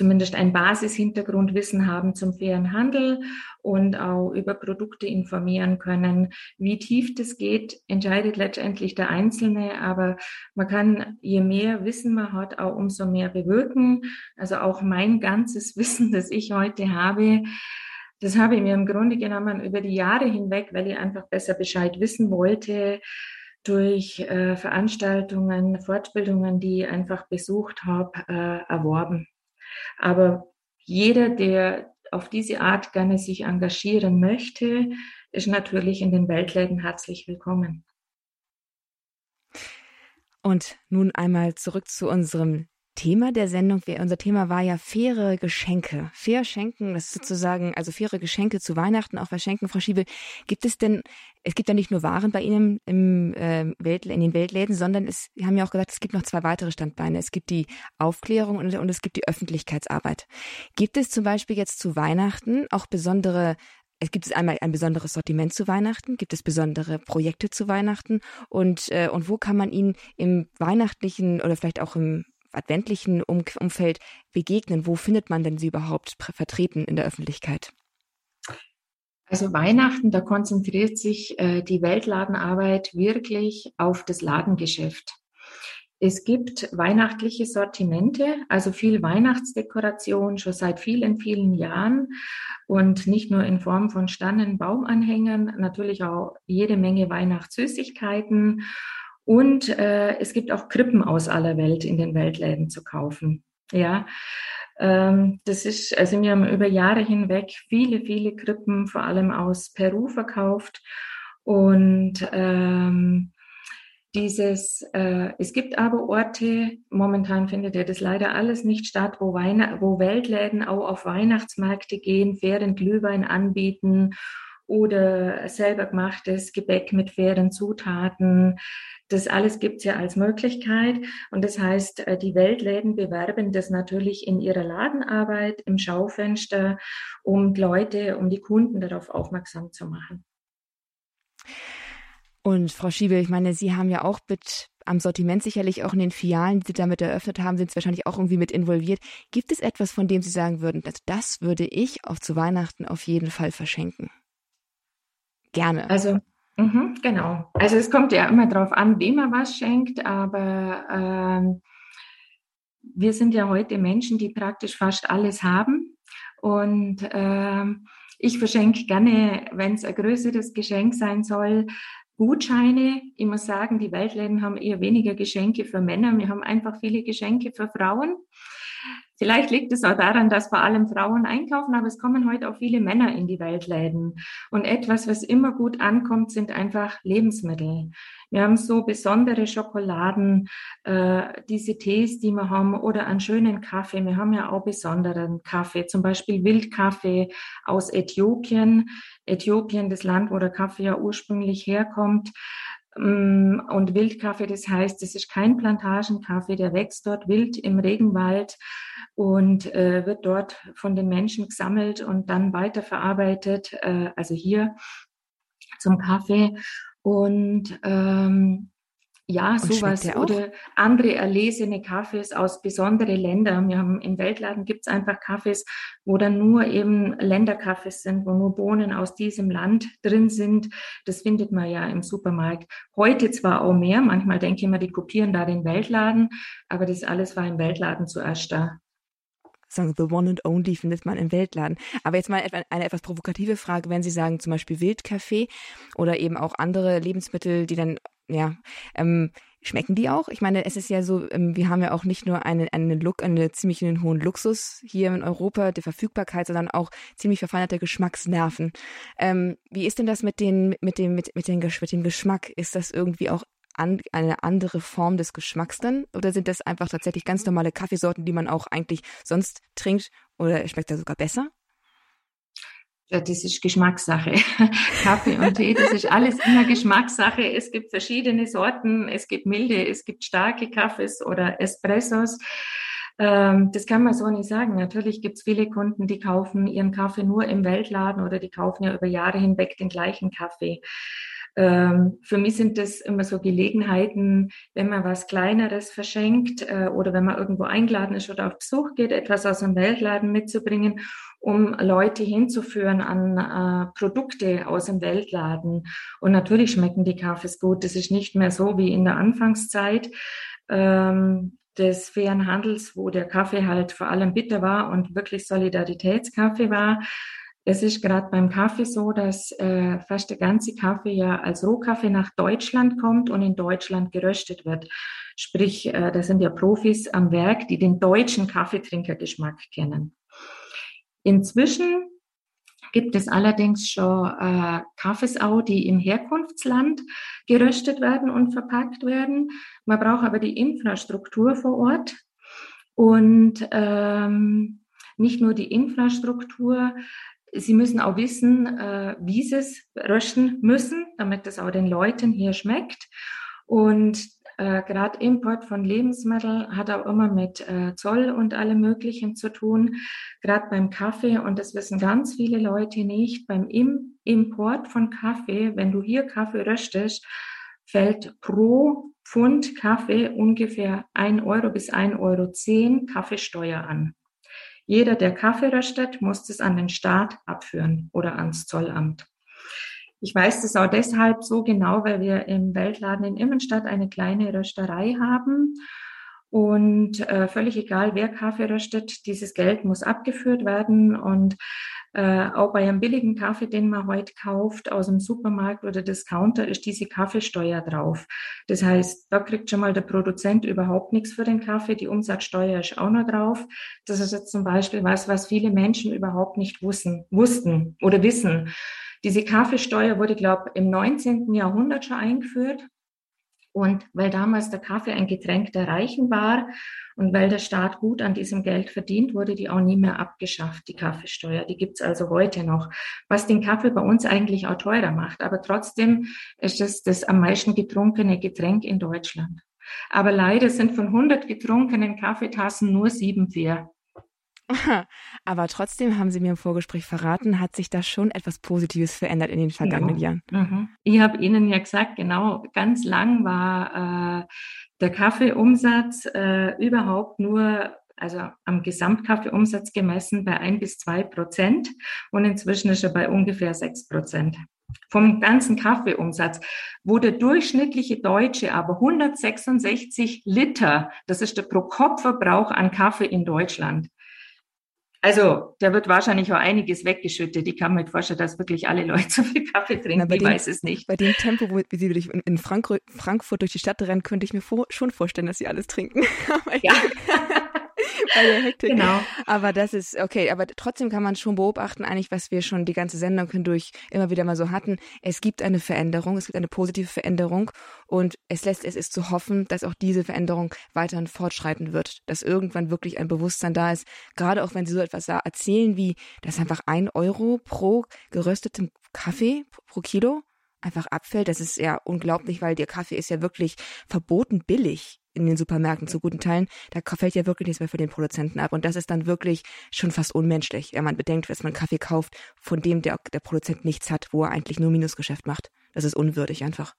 zumindest ein Basishintergrundwissen haben zum fairen Handel und auch über Produkte informieren können. Wie tief das geht, entscheidet letztendlich der Einzelne, aber man kann, je mehr Wissen man hat, auch umso mehr bewirken. Also auch mein ganzes Wissen, das ich heute habe, das habe ich mir im Grunde genommen über die Jahre hinweg, weil ich einfach besser Bescheid wissen wollte, durch äh, Veranstaltungen, Fortbildungen, die ich einfach besucht habe, äh, erworben. Aber jeder, der auf diese Art gerne sich engagieren möchte, ist natürlich in den Weltläden herzlich willkommen. Und nun einmal zurück zu unserem Thema der Sendung. Unser Thema war ja faire Geschenke. Fair schenken, das ist sozusagen, also faire Geschenke zu Weihnachten, auch verschenken, Frau Schiebel. Gibt es denn, es gibt ja nicht nur Waren bei Ihnen im, äh, Welt, in den Weltläden, sondern es, Sie haben ja auch gesagt, es gibt noch zwei weitere Standbeine. Es gibt die Aufklärung und, und es gibt die Öffentlichkeitsarbeit. Gibt es zum Beispiel jetzt zu Weihnachten auch besondere es gibt einmal ein besonderes Sortiment zu Weihnachten, gibt es besondere Projekte zu Weihnachten und, äh, und wo kann man ihnen im weihnachtlichen oder vielleicht auch im adventlichen um Umfeld begegnen? Wo findet man denn sie überhaupt vertreten in der Öffentlichkeit? Also Weihnachten, da konzentriert sich äh, die Weltladenarbeit wirklich auf das Ladengeschäft. Es gibt weihnachtliche Sortimente, also viel Weihnachtsdekoration schon seit vielen, vielen Jahren und nicht nur in Form von Stannen, Baumanhängern, natürlich auch jede Menge Weihnachtssüßigkeiten und äh, es gibt auch Krippen aus aller Welt in den Weltläden zu kaufen. Ja, ähm, das ist, also wir haben über Jahre hinweg viele, viele Krippen, vor allem aus Peru verkauft. Und ähm, dieses, äh, es gibt aber Orte, momentan findet ja das leider alles nicht statt, wo, Weihn wo Weltläden auch auf Weihnachtsmärkte gehen, fairen Glühwein anbieten oder selber gemachtes Gebäck mit fairen Zutaten. Das alles gibt's ja als Möglichkeit. Und das heißt, äh, die Weltläden bewerben das natürlich in ihrer Ladenarbeit, im Schaufenster, um Leute, um die Kunden darauf aufmerksam zu machen. Und Frau Schiebel, ich meine, Sie haben ja auch mit am Sortiment sicherlich auch in den Filialen, die Sie damit eröffnet haben, sind Sie wahrscheinlich auch irgendwie mit involviert. Gibt es etwas, von dem Sie sagen würden, das würde ich auch zu Weihnachten auf jeden Fall verschenken? Gerne. Also Mhm, genau. Also es kommt ja immer darauf an, wem man was schenkt, aber ähm, wir sind ja heute Menschen, die praktisch fast alles haben. Und ähm, ich verschenke gerne, wenn es ein größeres Geschenk sein soll, Gutscheine. Ich muss sagen, die Weltläden haben eher weniger Geschenke für Männer. Wir haben einfach viele Geschenke für Frauen. Vielleicht liegt es auch daran, dass vor allem Frauen einkaufen, aber es kommen heute auch viele Männer in die Weltläden. Und etwas, was immer gut ankommt, sind einfach Lebensmittel. Wir haben so besondere Schokoladen, äh, diese Tees, die wir haben, oder einen schönen Kaffee. Wir haben ja auch besonderen Kaffee, zum Beispiel Wildkaffee aus Äthiopien. Äthiopien, das Land, wo der Kaffee ja ursprünglich herkommt. Mm, und Wildkaffee, das heißt, es ist kein Plantagenkaffee, der wächst dort wild im Regenwald und äh, wird dort von den Menschen gesammelt und dann weiterverarbeitet, äh, also hier zum Kaffee. Und ähm, ja, und sowas. Oder andere erlesene Kaffees aus besonderen Ländern. Wir haben im Weltladen gibt es einfach Kaffees, wo dann nur eben Länderkaffees sind, wo nur Bohnen aus diesem Land drin sind. Das findet man ja im Supermarkt. Heute zwar auch mehr, manchmal denke ich immer, die kopieren da den Weltladen, aber das alles war im Weltladen zuerst da sagen, the one and only findet man im Weltladen. Aber jetzt mal eine etwas provokative Frage, wenn Sie sagen zum Beispiel Wildkaffee oder eben auch andere Lebensmittel, die dann ja, ähm, schmecken die auch? Ich meine, es ist ja so, ähm, wir haben ja auch nicht nur einen, einen Look, einen ziemlich einen hohen Luxus hier in Europa, der Verfügbarkeit, sondern auch ziemlich verfeinerte Geschmacksnerven. Ähm, wie ist denn das mit den, mit dem, mit, mit, den, mit dem Geschmack? Ist das irgendwie auch an, eine andere Form des Geschmacks dann? Oder sind das einfach tatsächlich ganz normale Kaffeesorten, die man auch eigentlich sonst trinkt? Oder schmeckt er sogar besser? Ja, das ist Geschmackssache. Kaffee und Tee, das ist alles immer Geschmackssache. Es gibt verschiedene Sorten. Es gibt milde, es gibt starke Kaffees oder Espressos. Ähm, das kann man so nicht sagen. Natürlich gibt es viele Kunden, die kaufen ihren Kaffee nur im Weltladen oder die kaufen ja über Jahre hinweg den gleichen Kaffee. Ähm, für mich sind das immer so Gelegenheiten, wenn man was Kleineres verschenkt äh, oder wenn man irgendwo eingeladen ist oder auf Besuch geht, etwas aus dem Weltladen mitzubringen, um Leute hinzuführen an äh, Produkte aus dem Weltladen. Und natürlich schmecken die Kaffees gut. Das ist nicht mehr so wie in der Anfangszeit. Ähm, des fairen Handels, wo der Kaffee halt vor allem bitter war und wirklich Solidaritätskaffee war, es ist gerade beim Kaffee so, dass äh, fast der ganze Kaffee ja als Rohkaffee nach Deutschland kommt und in Deutschland geröstet wird. Sprich, äh, da sind ja Profis am Werk, die den deutschen Kaffeetrinkergeschmack kennen. Inzwischen gibt es allerdings schon äh, Kaffeesau, die im Herkunftsland geröstet werden und verpackt werden. Man braucht aber die Infrastruktur vor Ort und ähm, nicht nur die Infrastruktur, Sie müssen auch wissen, äh, wie Sie es rösten müssen, damit es auch den Leuten hier schmeckt. Und äh, gerade Import von Lebensmitteln hat auch immer mit äh, Zoll und allem Möglichen zu tun. Gerade beim Kaffee, und das wissen ganz viele Leute nicht, beim Im Import von Kaffee, wenn du hier Kaffee röstest, fällt pro Pfund Kaffee ungefähr 1 Euro bis 1,10 Euro Kaffeesteuer an. Jeder, der Kaffee röstet, muss das an den Staat abführen oder ans Zollamt. Ich weiß das auch deshalb so genau, weil wir im Weltladen in Immenstadt eine kleine Rösterei haben. Und äh, völlig egal, wer Kaffee röstet, dieses Geld muss abgeführt werden. Und äh, auch bei einem billigen Kaffee, den man heute kauft aus dem Supermarkt oder Discounter, ist diese Kaffeesteuer drauf. Das heißt, da kriegt schon mal der Produzent überhaupt nichts für den Kaffee. Die Umsatzsteuer ist auch noch drauf. Das ist jetzt zum Beispiel was, was viele Menschen überhaupt nicht wussten, wussten oder wissen. Diese Kaffeesteuer wurde, glaube ich, im 19. Jahrhundert schon eingeführt. Und weil damals der Kaffee ein Getränk der Reichen war und weil der Staat gut an diesem Geld verdient, wurde die auch nie mehr abgeschafft, die Kaffeesteuer. Die gibt's also heute noch, was den Kaffee bei uns eigentlich auch teurer macht. Aber trotzdem ist es das am meisten getrunkene Getränk in Deutschland. Aber leider sind von 100 getrunkenen Kaffeetassen nur sieben fair. Aber trotzdem haben Sie mir im Vorgespräch verraten, hat sich da schon etwas Positives verändert in den vergangenen ja. Jahren. Mhm. Ich habe Ihnen ja gesagt, genau, ganz lang war äh, der Kaffeeumsatz äh, überhaupt nur also am Gesamtkaffeeumsatz gemessen bei ein bis zwei Prozent und inzwischen ist er bei ungefähr sechs Prozent. Vom ganzen Kaffeeumsatz, wo der durchschnittliche Deutsche aber 166 Liter, das ist der Pro-Kopf-Verbrauch an Kaffee in Deutschland, also, der wird wahrscheinlich auch einiges weggeschüttet. Ich kann mir vorstellen, dass wirklich alle Leute so viel Kaffee trinken. Na, ich dem, weiß es nicht. Bei dem Tempo, wo, wie Sie in, in Frankfurt, Frankfurt durch die Stadt rennen, könnte ich mir vor, schon vorstellen, dass Sie alles trinken. ja. Bei der Hektik. Genau. Aber das ist okay. Aber trotzdem kann man schon beobachten, eigentlich, was wir schon die ganze Sendung hindurch immer wieder mal so hatten. Es gibt eine Veränderung, es gibt eine positive Veränderung und es lässt es ist zu hoffen, dass auch diese Veränderung weiterhin fortschreiten wird, dass irgendwann wirklich ein Bewusstsein da ist. Gerade auch wenn Sie so etwas erzählen wie, dass einfach ein Euro pro geröstetem Kaffee pro Kilo einfach abfällt. Das ist ja unglaublich, weil der Kaffee ist ja wirklich verboten billig. In den Supermärkten zu guten Teilen, da fällt ja wirklich nichts mehr für den Produzenten ab. Und das ist dann wirklich schon fast unmenschlich, wenn man bedenkt, dass man Kaffee kauft, von dem der, der Produzent nichts hat, wo er eigentlich nur Minusgeschäft macht. Das ist unwürdig einfach.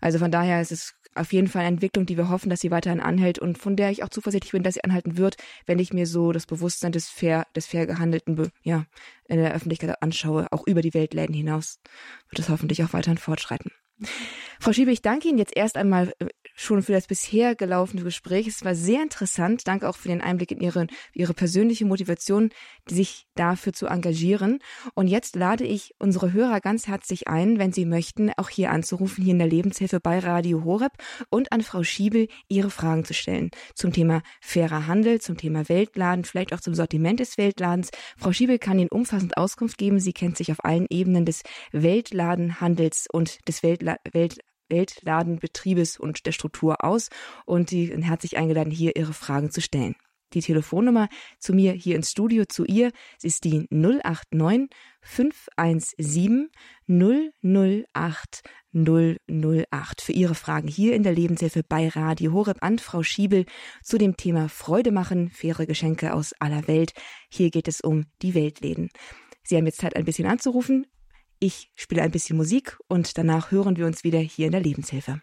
Also von daher ist es auf jeden Fall eine Entwicklung, die wir hoffen, dass sie weiterhin anhält und von der ich auch zuversichtlich bin, dass sie anhalten wird, wenn ich mir so das Bewusstsein des fair, des fair gehandelten, ja, in der Öffentlichkeit anschaue, auch über die Weltläden hinaus, wird es hoffentlich auch weiterhin fortschreiten. Frau Schiebe, ich danke Ihnen jetzt erst einmal äh, schon für das bisher gelaufene Gespräch. Es war sehr interessant. Danke auch für den Einblick in Ihre, Ihre persönliche Motivation, sich dafür zu engagieren. Und jetzt lade ich unsere Hörer ganz herzlich ein, wenn sie möchten, auch hier anzurufen, hier in der Lebenshilfe bei Radio Horeb und an Frau Schiebel ihre Fragen zu stellen zum Thema fairer Handel, zum Thema Weltladen, vielleicht auch zum Sortiment des Weltladens. Frau Schiebel kann Ihnen umfassend Auskunft geben. Sie kennt sich auf allen Ebenen des Weltladenhandels und des Weltla Welt Weltladenbetriebes und der Struktur aus und die sind herzlich eingeladen, hier ihre Fragen zu stellen. Die Telefonnummer zu mir hier ins Studio, zu ihr, ist die 089 517 008 008 für Ihre Fragen hier in der Lebenshilfe bei Radio Horeb an Frau Schiebel zu dem Thema Freude machen, faire Geschenke aus aller Welt. Hier geht es um die Weltläden. Sie haben jetzt Zeit, ein bisschen anzurufen. Ich spiele ein bisschen Musik und danach hören wir uns wieder hier in der Lebenshilfe.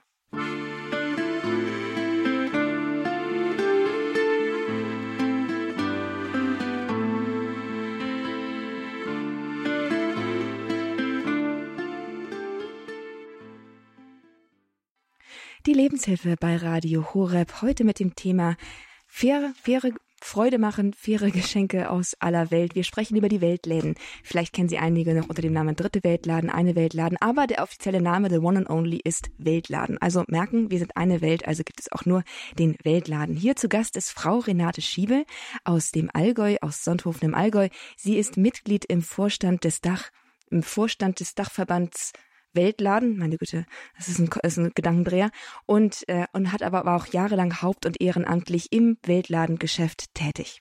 Die Lebenshilfe bei Radio Horeb heute mit dem Thema faire, faire Freude machen, faire Geschenke aus aller Welt. Wir sprechen über die Weltläden. Vielleicht kennen Sie einige noch unter dem Namen Dritte Weltladen, eine Weltladen, aber der offizielle Name, the one and only, ist Weltladen. Also merken, wir sind eine Welt, also gibt es auch nur den Weltladen. Hier zu Gast ist Frau Renate Schiebel aus dem Allgäu, aus Sonthofen im Allgäu. Sie ist Mitglied im Vorstand des Dach, im Vorstand des Dachverbands Weltladen, meine Güte, das ist ein, ist ein Gedankendreher, und, äh, und hat aber war auch jahrelang haupt- und ehrenamtlich im Weltladengeschäft tätig.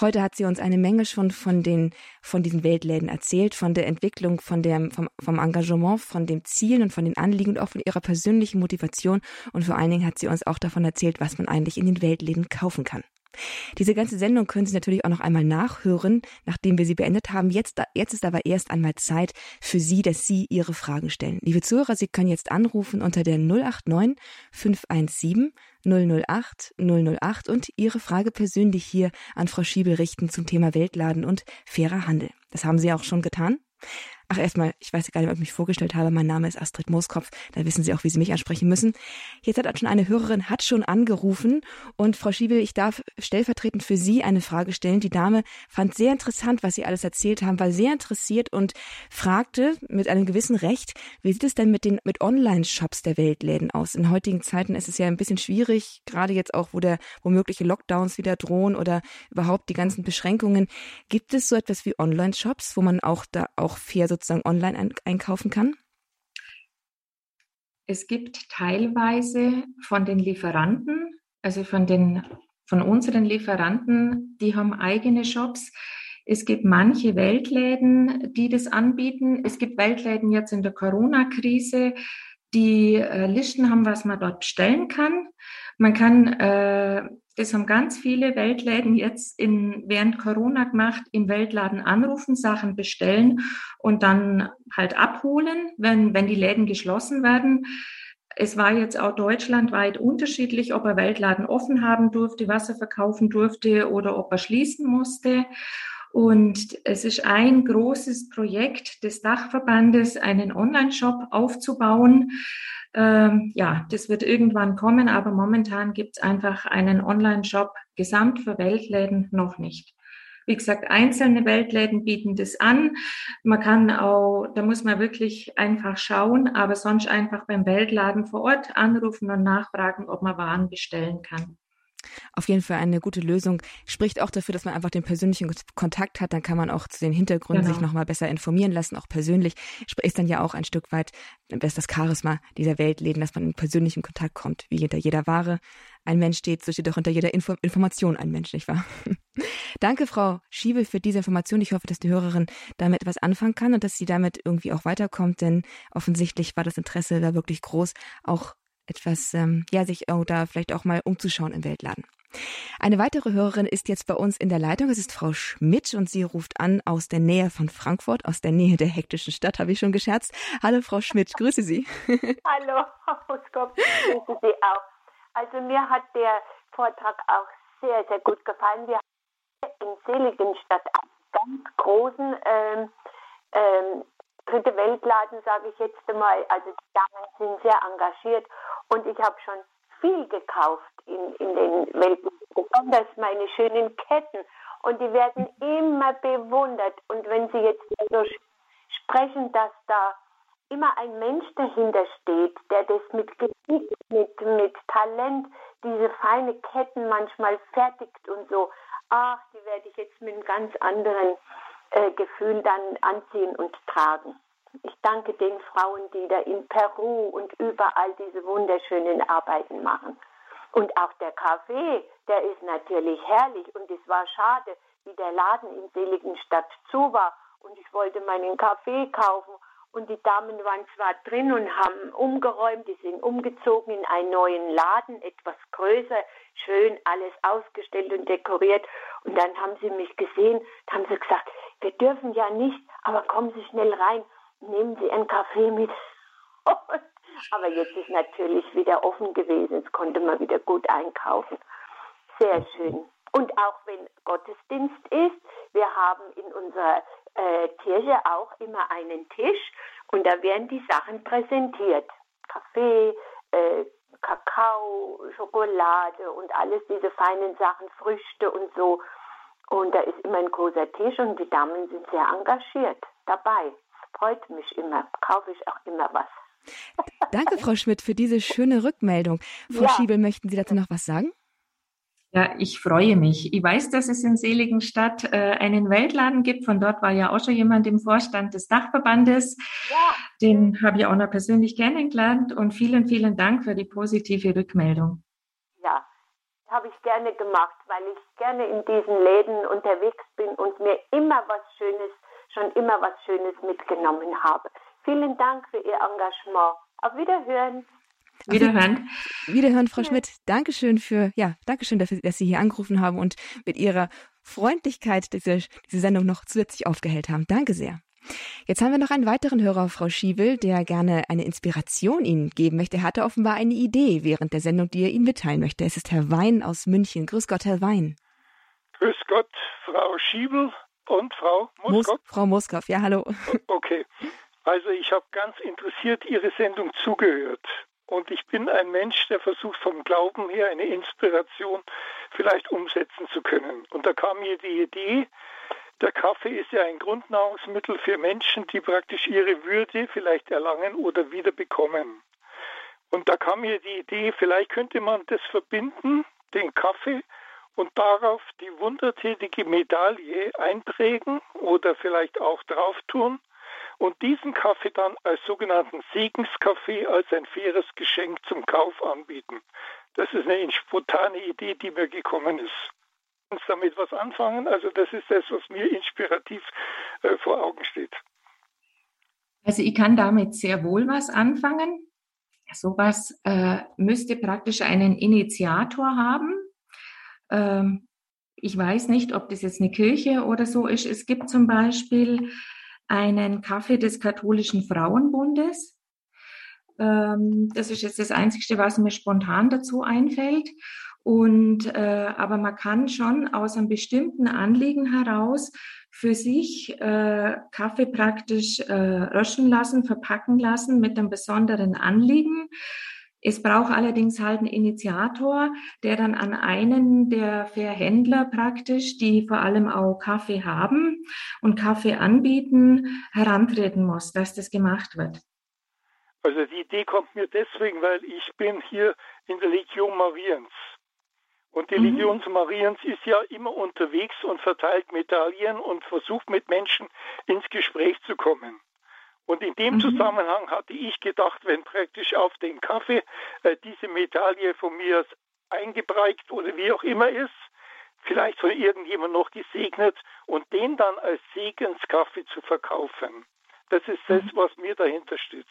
Heute hat sie uns eine Menge schon von den, von diesen Weltläden erzählt, von der Entwicklung, von dem, vom, vom Engagement, von den Zielen und von den Anliegen und auch von ihrer persönlichen Motivation. Und vor allen Dingen hat sie uns auch davon erzählt, was man eigentlich in den Weltläden kaufen kann. Diese ganze Sendung können Sie natürlich auch noch einmal nachhören, nachdem wir sie beendet haben. Jetzt, jetzt ist aber erst einmal Zeit für Sie, dass Sie Ihre Fragen stellen. Liebe Zuhörer, Sie können jetzt anrufen unter der 089 517 008 008 und Ihre Frage persönlich hier an Frau Schiebel richten zum Thema Weltladen und fairer Handel. Das haben Sie auch schon getan. Ach, erstmal, ich weiß gar nicht, ob ich mich vorgestellt habe. Mein Name ist Astrid Mooskopf. Da wissen Sie auch, wie Sie mich ansprechen müssen. Jetzt hat schon eine Hörerin, hat schon angerufen. Und Frau Schiebel, ich darf stellvertretend für Sie eine Frage stellen. Die Dame fand sehr interessant, was Sie alles erzählt haben, war sehr interessiert und fragte mit einem gewissen Recht, wie sieht es denn mit den, mit Online-Shops der Weltläden aus? In heutigen Zeiten ist es ja ein bisschen schwierig, gerade jetzt auch, wo der, womögliche Lockdowns wieder drohen oder überhaupt die ganzen Beschränkungen. Gibt es so etwas wie Online-Shops, wo man auch da auch fair so sozusagen online ein einkaufen kann? Es gibt teilweise von den Lieferanten, also von den von unseren Lieferanten, die haben eigene Shops. Es gibt manche Weltläden, die das anbieten. Es gibt Weltläden jetzt in der Corona-Krise, die äh, Listen haben, was man dort bestellen kann. Man kann äh, das haben ganz viele Weltläden jetzt in, während Corona gemacht, im Weltladen anrufen, Sachen bestellen und dann halt abholen, wenn, wenn die Läden geschlossen werden. Es war jetzt auch deutschlandweit unterschiedlich, ob er Weltladen offen haben durfte, was er verkaufen durfte oder ob er schließen musste. Und es ist ein großes Projekt des Dachverbandes, einen Online-Shop aufzubauen, ähm, ja, das wird irgendwann kommen, aber momentan gibt es einfach einen Online-Shop gesamt für Weltläden noch nicht. Wie gesagt, einzelne Weltläden bieten das an. Man kann auch, da muss man wirklich einfach schauen, aber sonst einfach beim Weltladen vor Ort anrufen und nachfragen, ob man Waren bestellen kann auf jeden Fall eine gute Lösung. Spricht auch dafür, dass man einfach den persönlichen Kontakt hat. Dann kann man auch zu den Hintergründen genau. sich nochmal besser informieren lassen, auch persönlich. Ist dann ja auch ein Stück weit das, das Charisma dieser Weltläden, dass man in persönlichen Kontakt kommt. Wie hinter jeder Ware ein Mensch steht, so steht auch hinter jeder Info Information ein Mensch, nicht wahr? Danke, Frau Schiebel, für diese Information. Ich hoffe, dass die Hörerin damit etwas anfangen kann und dass sie damit irgendwie auch weiterkommt, denn offensichtlich war das Interesse da wirklich groß, auch etwas, ähm, ja, sich oder vielleicht auch mal umzuschauen im Weltladen. Eine weitere Hörerin ist jetzt bei uns in der Leitung. Es ist Frau Schmidt und sie ruft an aus der Nähe von Frankfurt, aus der Nähe der hektischen Stadt, habe ich schon gescherzt. Hallo Frau Schmidt, grüße Sie. Hallo, Frau Skop, grüße Sie auch. Also mir hat der Vortrag auch sehr, sehr gut gefallen. Wir haben in Seligenstadt einen ganz großen ähm, ähm, Dritte Weltladen, sage ich jetzt einmal. Also die Damen sind sehr engagiert und ich habe schon viel gekauft in, in den Welten, besonders meine schönen Ketten. Und die werden immer bewundert. Und wenn Sie jetzt so sprechen, dass da immer ein Mensch dahinter steht, der das mit Geschick, mit, mit Talent, diese feine Ketten manchmal fertigt und so, ach, die werde ich jetzt mit einem ganz anderen äh, Gefühl dann anziehen und tragen. Ich danke den Frauen, die da in Peru und überall diese wunderschönen Arbeiten machen. Und auch der Kaffee, der ist natürlich herrlich. Und es war schade, wie der Laden in Seligenstadt zu war. Und ich wollte meinen Kaffee kaufen. Und die Damen waren zwar drin und haben umgeräumt, die sind umgezogen in einen neuen Laden, etwas größer, schön alles ausgestellt und dekoriert. Und dann haben sie mich gesehen, haben sie gesagt, wir dürfen ja nicht, aber kommen Sie schnell rein nehmen Sie einen Kaffee mit. Aber jetzt ist natürlich wieder offen gewesen. Jetzt konnte man wieder gut einkaufen. Sehr schön. Und auch wenn Gottesdienst ist, wir haben in unserer äh, Kirche auch immer einen Tisch und da werden die Sachen präsentiert. Kaffee, äh, Kakao, Schokolade und alles diese feinen Sachen, Früchte und so. Und da ist immer ein großer Tisch und die Damen sind sehr engagiert dabei freut mich immer, kaufe ich auch immer was. Danke, Frau Schmidt, für diese schöne Rückmeldung. Frau ja. Schiebel, möchten Sie dazu noch was sagen? Ja, ich freue mich. Ich weiß, dass es in Seligenstadt äh, einen Weltladen gibt. Von dort war ja auch schon jemand im Vorstand des Dachverbandes. Ja. Den habe ich auch noch persönlich kennengelernt. Und vielen, vielen Dank für die positive Rückmeldung. Ja, habe ich gerne gemacht, weil ich gerne in diesen Läden unterwegs bin und mir immer was Schönes schon immer was Schönes mitgenommen habe. Vielen Dank für Ihr Engagement. Auf Wiederhören. Wiederhören. Wiederhören, Frau Schmidt. Dankeschön für, ja, Dankeschön dafür, dass Sie hier angerufen haben und mit Ihrer Freundlichkeit diese, diese Sendung noch zusätzlich aufgehellt haben. Danke sehr. Jetzt haben wir noch einen weiteren Hörer, Frau Schiebel, der gerne eine Inspiration Ihnen geben möchte. Er hatte offenbar eine Idee während der Sendung, die er Ihnen mitteilen möchte. Es ist Herr Wein aus München. Grüß Gott, Herr Wein. Grüß Gott, Frau Schiebel. Und Frau Muskow? Mus Frau Muskow, ja, hallo. Okay. Also ich habe ganz interessiert Ihre Sendung zugehört. Und ich bin ein Mensch, der versucht vom Glauben her eine Inspiration vielleicht umsetzen zu können. Und da kam mir die Idee, der Kaffee ist ja ein Grundnahrungsmittel für Menschen, die praktisch ihre Würde vielleicht erlangen oder wieder bekommen. Und da kam mir die Idee, vielleicht könnte man das verbinden, den Kaffee und darauf die wundertätige Medaille einprägen oder vielleicht auch drauf tun und diesen Kaffee dann als sogenannten Segenskaffee als ein faires Geschenk zum Kauf anbieten. Das ist eine spontane Idee, die mir gekommen ist. Uns damit was anfangen, also das ist das, was mir inspirativ äh, vor Augen steht. Also ich kann damit sehr wohl was anfangen. Sowas äh, müsste praktisch einen Initiator haben, ähm, ich weiß nicht, ob das jetzt eine Kirche oder so ist. Es gibt zum Beispiel einen Kaffee des katholischen Frauenbundes. Ähm, das ist jetzt das Einzige, was mir spontan dazu einfällt. Und äh, aber man kann schon aus einem bestimmten Anliegen heraus für sich äh, Kaffee praktisch äh, röschen lassen, verpacken lassen mit einem besonderen Anliegen. Es braucht allerdings halt einen Initiator, der dann an einen der Verhändler praktisch, die vor allem auch Kaffee haben und Kaffee anbieten, herantreten muss, dass das gemacht wird. Also die Idee kommt mir deswegen, weil ich bin hier in der Legion Mariens. Und die mhm. Legion Mariens ist ja immer unterwegs und verteilt Medaillen und versucht mit Menschen ins Gespräch zu kommen. Und in dem mhm. Zusammenhang hatte ich gedacht, wenn praktisch auf den Kaffee äh, diese Medaille von mir eingebreicht oder wie auch immer ist, vielleicht von irgendjemand noch gesegnet und den dann als Segenskaffee zu verkaufen. Das ist das, mhm. was mir dahinter steht.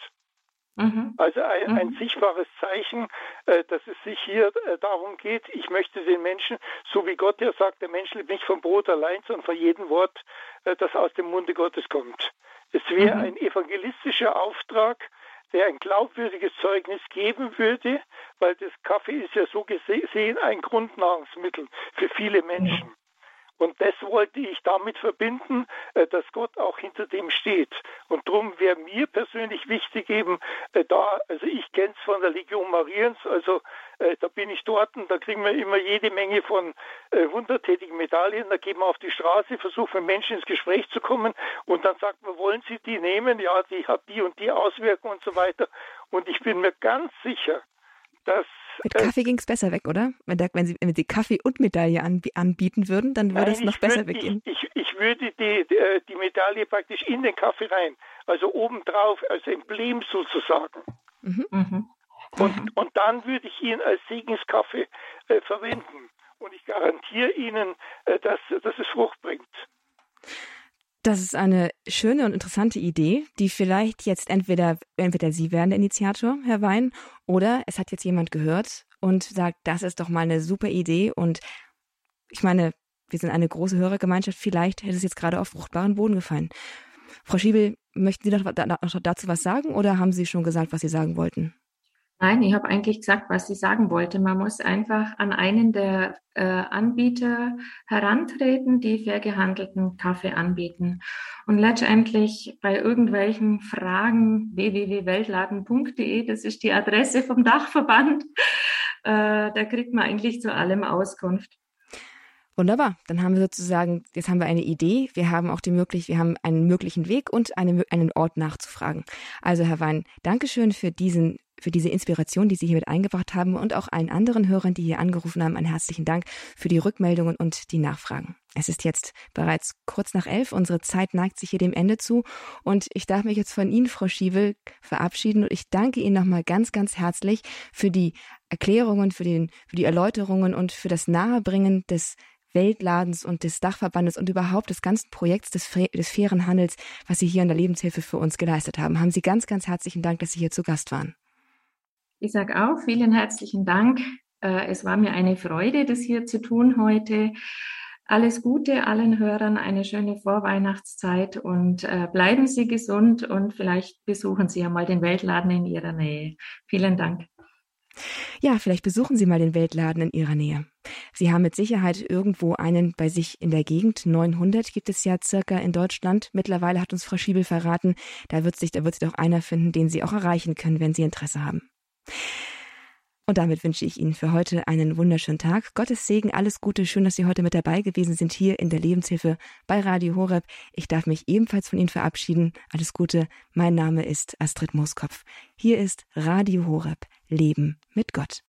Mhm. Also ein, ein, mhm. sichtbares Zeichen, äh, dass es sich hier äh, darum geht, ich möchte den Menschen, so wie Gott ja sagt, der Mensch lebt nicht vom Brot allein, sondern von jedem Wort, äh, das aus dem Munde Gottes kommt. Es wäre mhm. ein evangelistischer Auftrag, der ein glaubwürdiges Zeugnis geben würde, weil das Kaffee ist ja so gesehen ein Grundnahrungsmittel für viele Menschen. Und das wollte ich damit verbinden, äh, dass Gott auch hinter dem steht. Und darum wäre mir persönlich wichtig eben äh, da, also ich kenne es von der Legion Mariens, also äh, da bin ich dort und da kriegen wir immer jede Menge von wundertätigen Medaillen. Da gehen wir auf die Straße, versuchen mit Menschen ins Gespräch zu kommen und dann sagt man, wollen Sie die nehmen? Ja, die hat die und die Auswirkungen und so weiter. Und ich bin mir ganz sicher, dass mit Kaffee ging es besser weg, oder? Wenn, da, wenn, Sie, wenn Sie Kaffee und Medaille anbieten würden, dann würde es noch besser weggehen. Ich, ich, würde die, die, äh, die, Medaille praktisch in den Kaffee rein, also obendrauf als Emblem sozusagen. Mhm. Mhm. Und, mhm. und dann würde ich ihn als Segenskaffee äh, verwenden. Und ich garantiere Ihnen, äh, dass, dass es Frucht bringt. Das ist eine schöne und interessante Idee, die vielleicht jetzt entweder, entweder Sie wären der Initiator, Herr Wein, oder es hat jetzt jemand gehört und sagt, das ist doch mal eine super Idee und ich meine, wir sind eine große Hörergemeinschaft, vielleicht hätte es jetzt gerade auf fruchtbaren Boden gefallen. Frau Schiebel, möchten Sie noch dazu was sagen oder haben Sie schon gesagt, was Sie sagen wollten? Nein, ich habe eigentlich gesagt, was ich sagen wollte. Man muss einfach an einen der äh, Anbieter herantreten, die fair gehandelten Kaffee anbieten. Und letztendlich bei irgendwelchen Fragen www.weltladen.de, das ist die Adresse vom Dachverband, äh, da kriegt man eigentlich zu allem Auskunft. Wunderbar. Dann haben wir sozusagen, jetzt haben wir eine Idee, wir haben auch die Möglichkeit, wir haben einen möglichen Weg und eine, einen Ort nachzufragen. Also Herr Wein, Dankeschön für diesen für diese Inspiration, die Sie hier mit eingebracht haben und auch allen anderen Hörern, die hier angerufen haben, einen herzlichen Dank für die Rückmeldungen und die Nachfragen. Es ist jetzt bereits kurz nach elf. Unsere Zeit neigt sich hier dem Ende zu. Und ich darf mich jetzt von Ihnen, Frau Schiebel, verabschieden. Und ich danke Ihnen nochmal ganz, ganz herzlich für die Erklärungen, für, den, für die Erläuterungen und für das Nahebringen des Weltladens und des Dachverbandes und überhaupt des ganzen Projekts des, des fairen Handels, was Sie hier in der Lebenshilfe für uns geleistet haben. Haben Sie ganz, ganz herzlichen Dank, dass Sie hier zu Gast waren. Ich sage auch vielen herzlichen Dank. Äh, es war mir eine Freude, das hier zu tun heute. Alles Gute allen Hörern, eine schöne Vorweihnachtszeit und äh, bleiben Sie gesund und vielleicht besuchen Sie ja mal den Weltladen in Ihrer Nähe. Vielen Dank. Ja, vielleicht besuchen Sie mal den Weltladen in Ihrer Nähe. Sie haben mit Sicherheit irgendwo einen bei sich in der Gegend. 900 gibt es ja circa in Deutschland. Mittlerweile hat uns Frau Schiebel verraten, da wird sich, da wird sich doch einer finden, den Sie auch erreichen können, wenn Sie Interesse haben. Und damit wünsche ich Ihnen für heute einen wunderschönen Tag. Gottes Segen, alles Gute. Schön, dass Sie heute mit dabei gewesen sind hier in der Lebenshilfe bei Radio Horeb. Ich darf mich ebenfalls von Ihnen verabschieden. Alles Gute. Mein Name ist Astrid Mooskopf. Hier ist Radio Horeb. Leben mit Gott.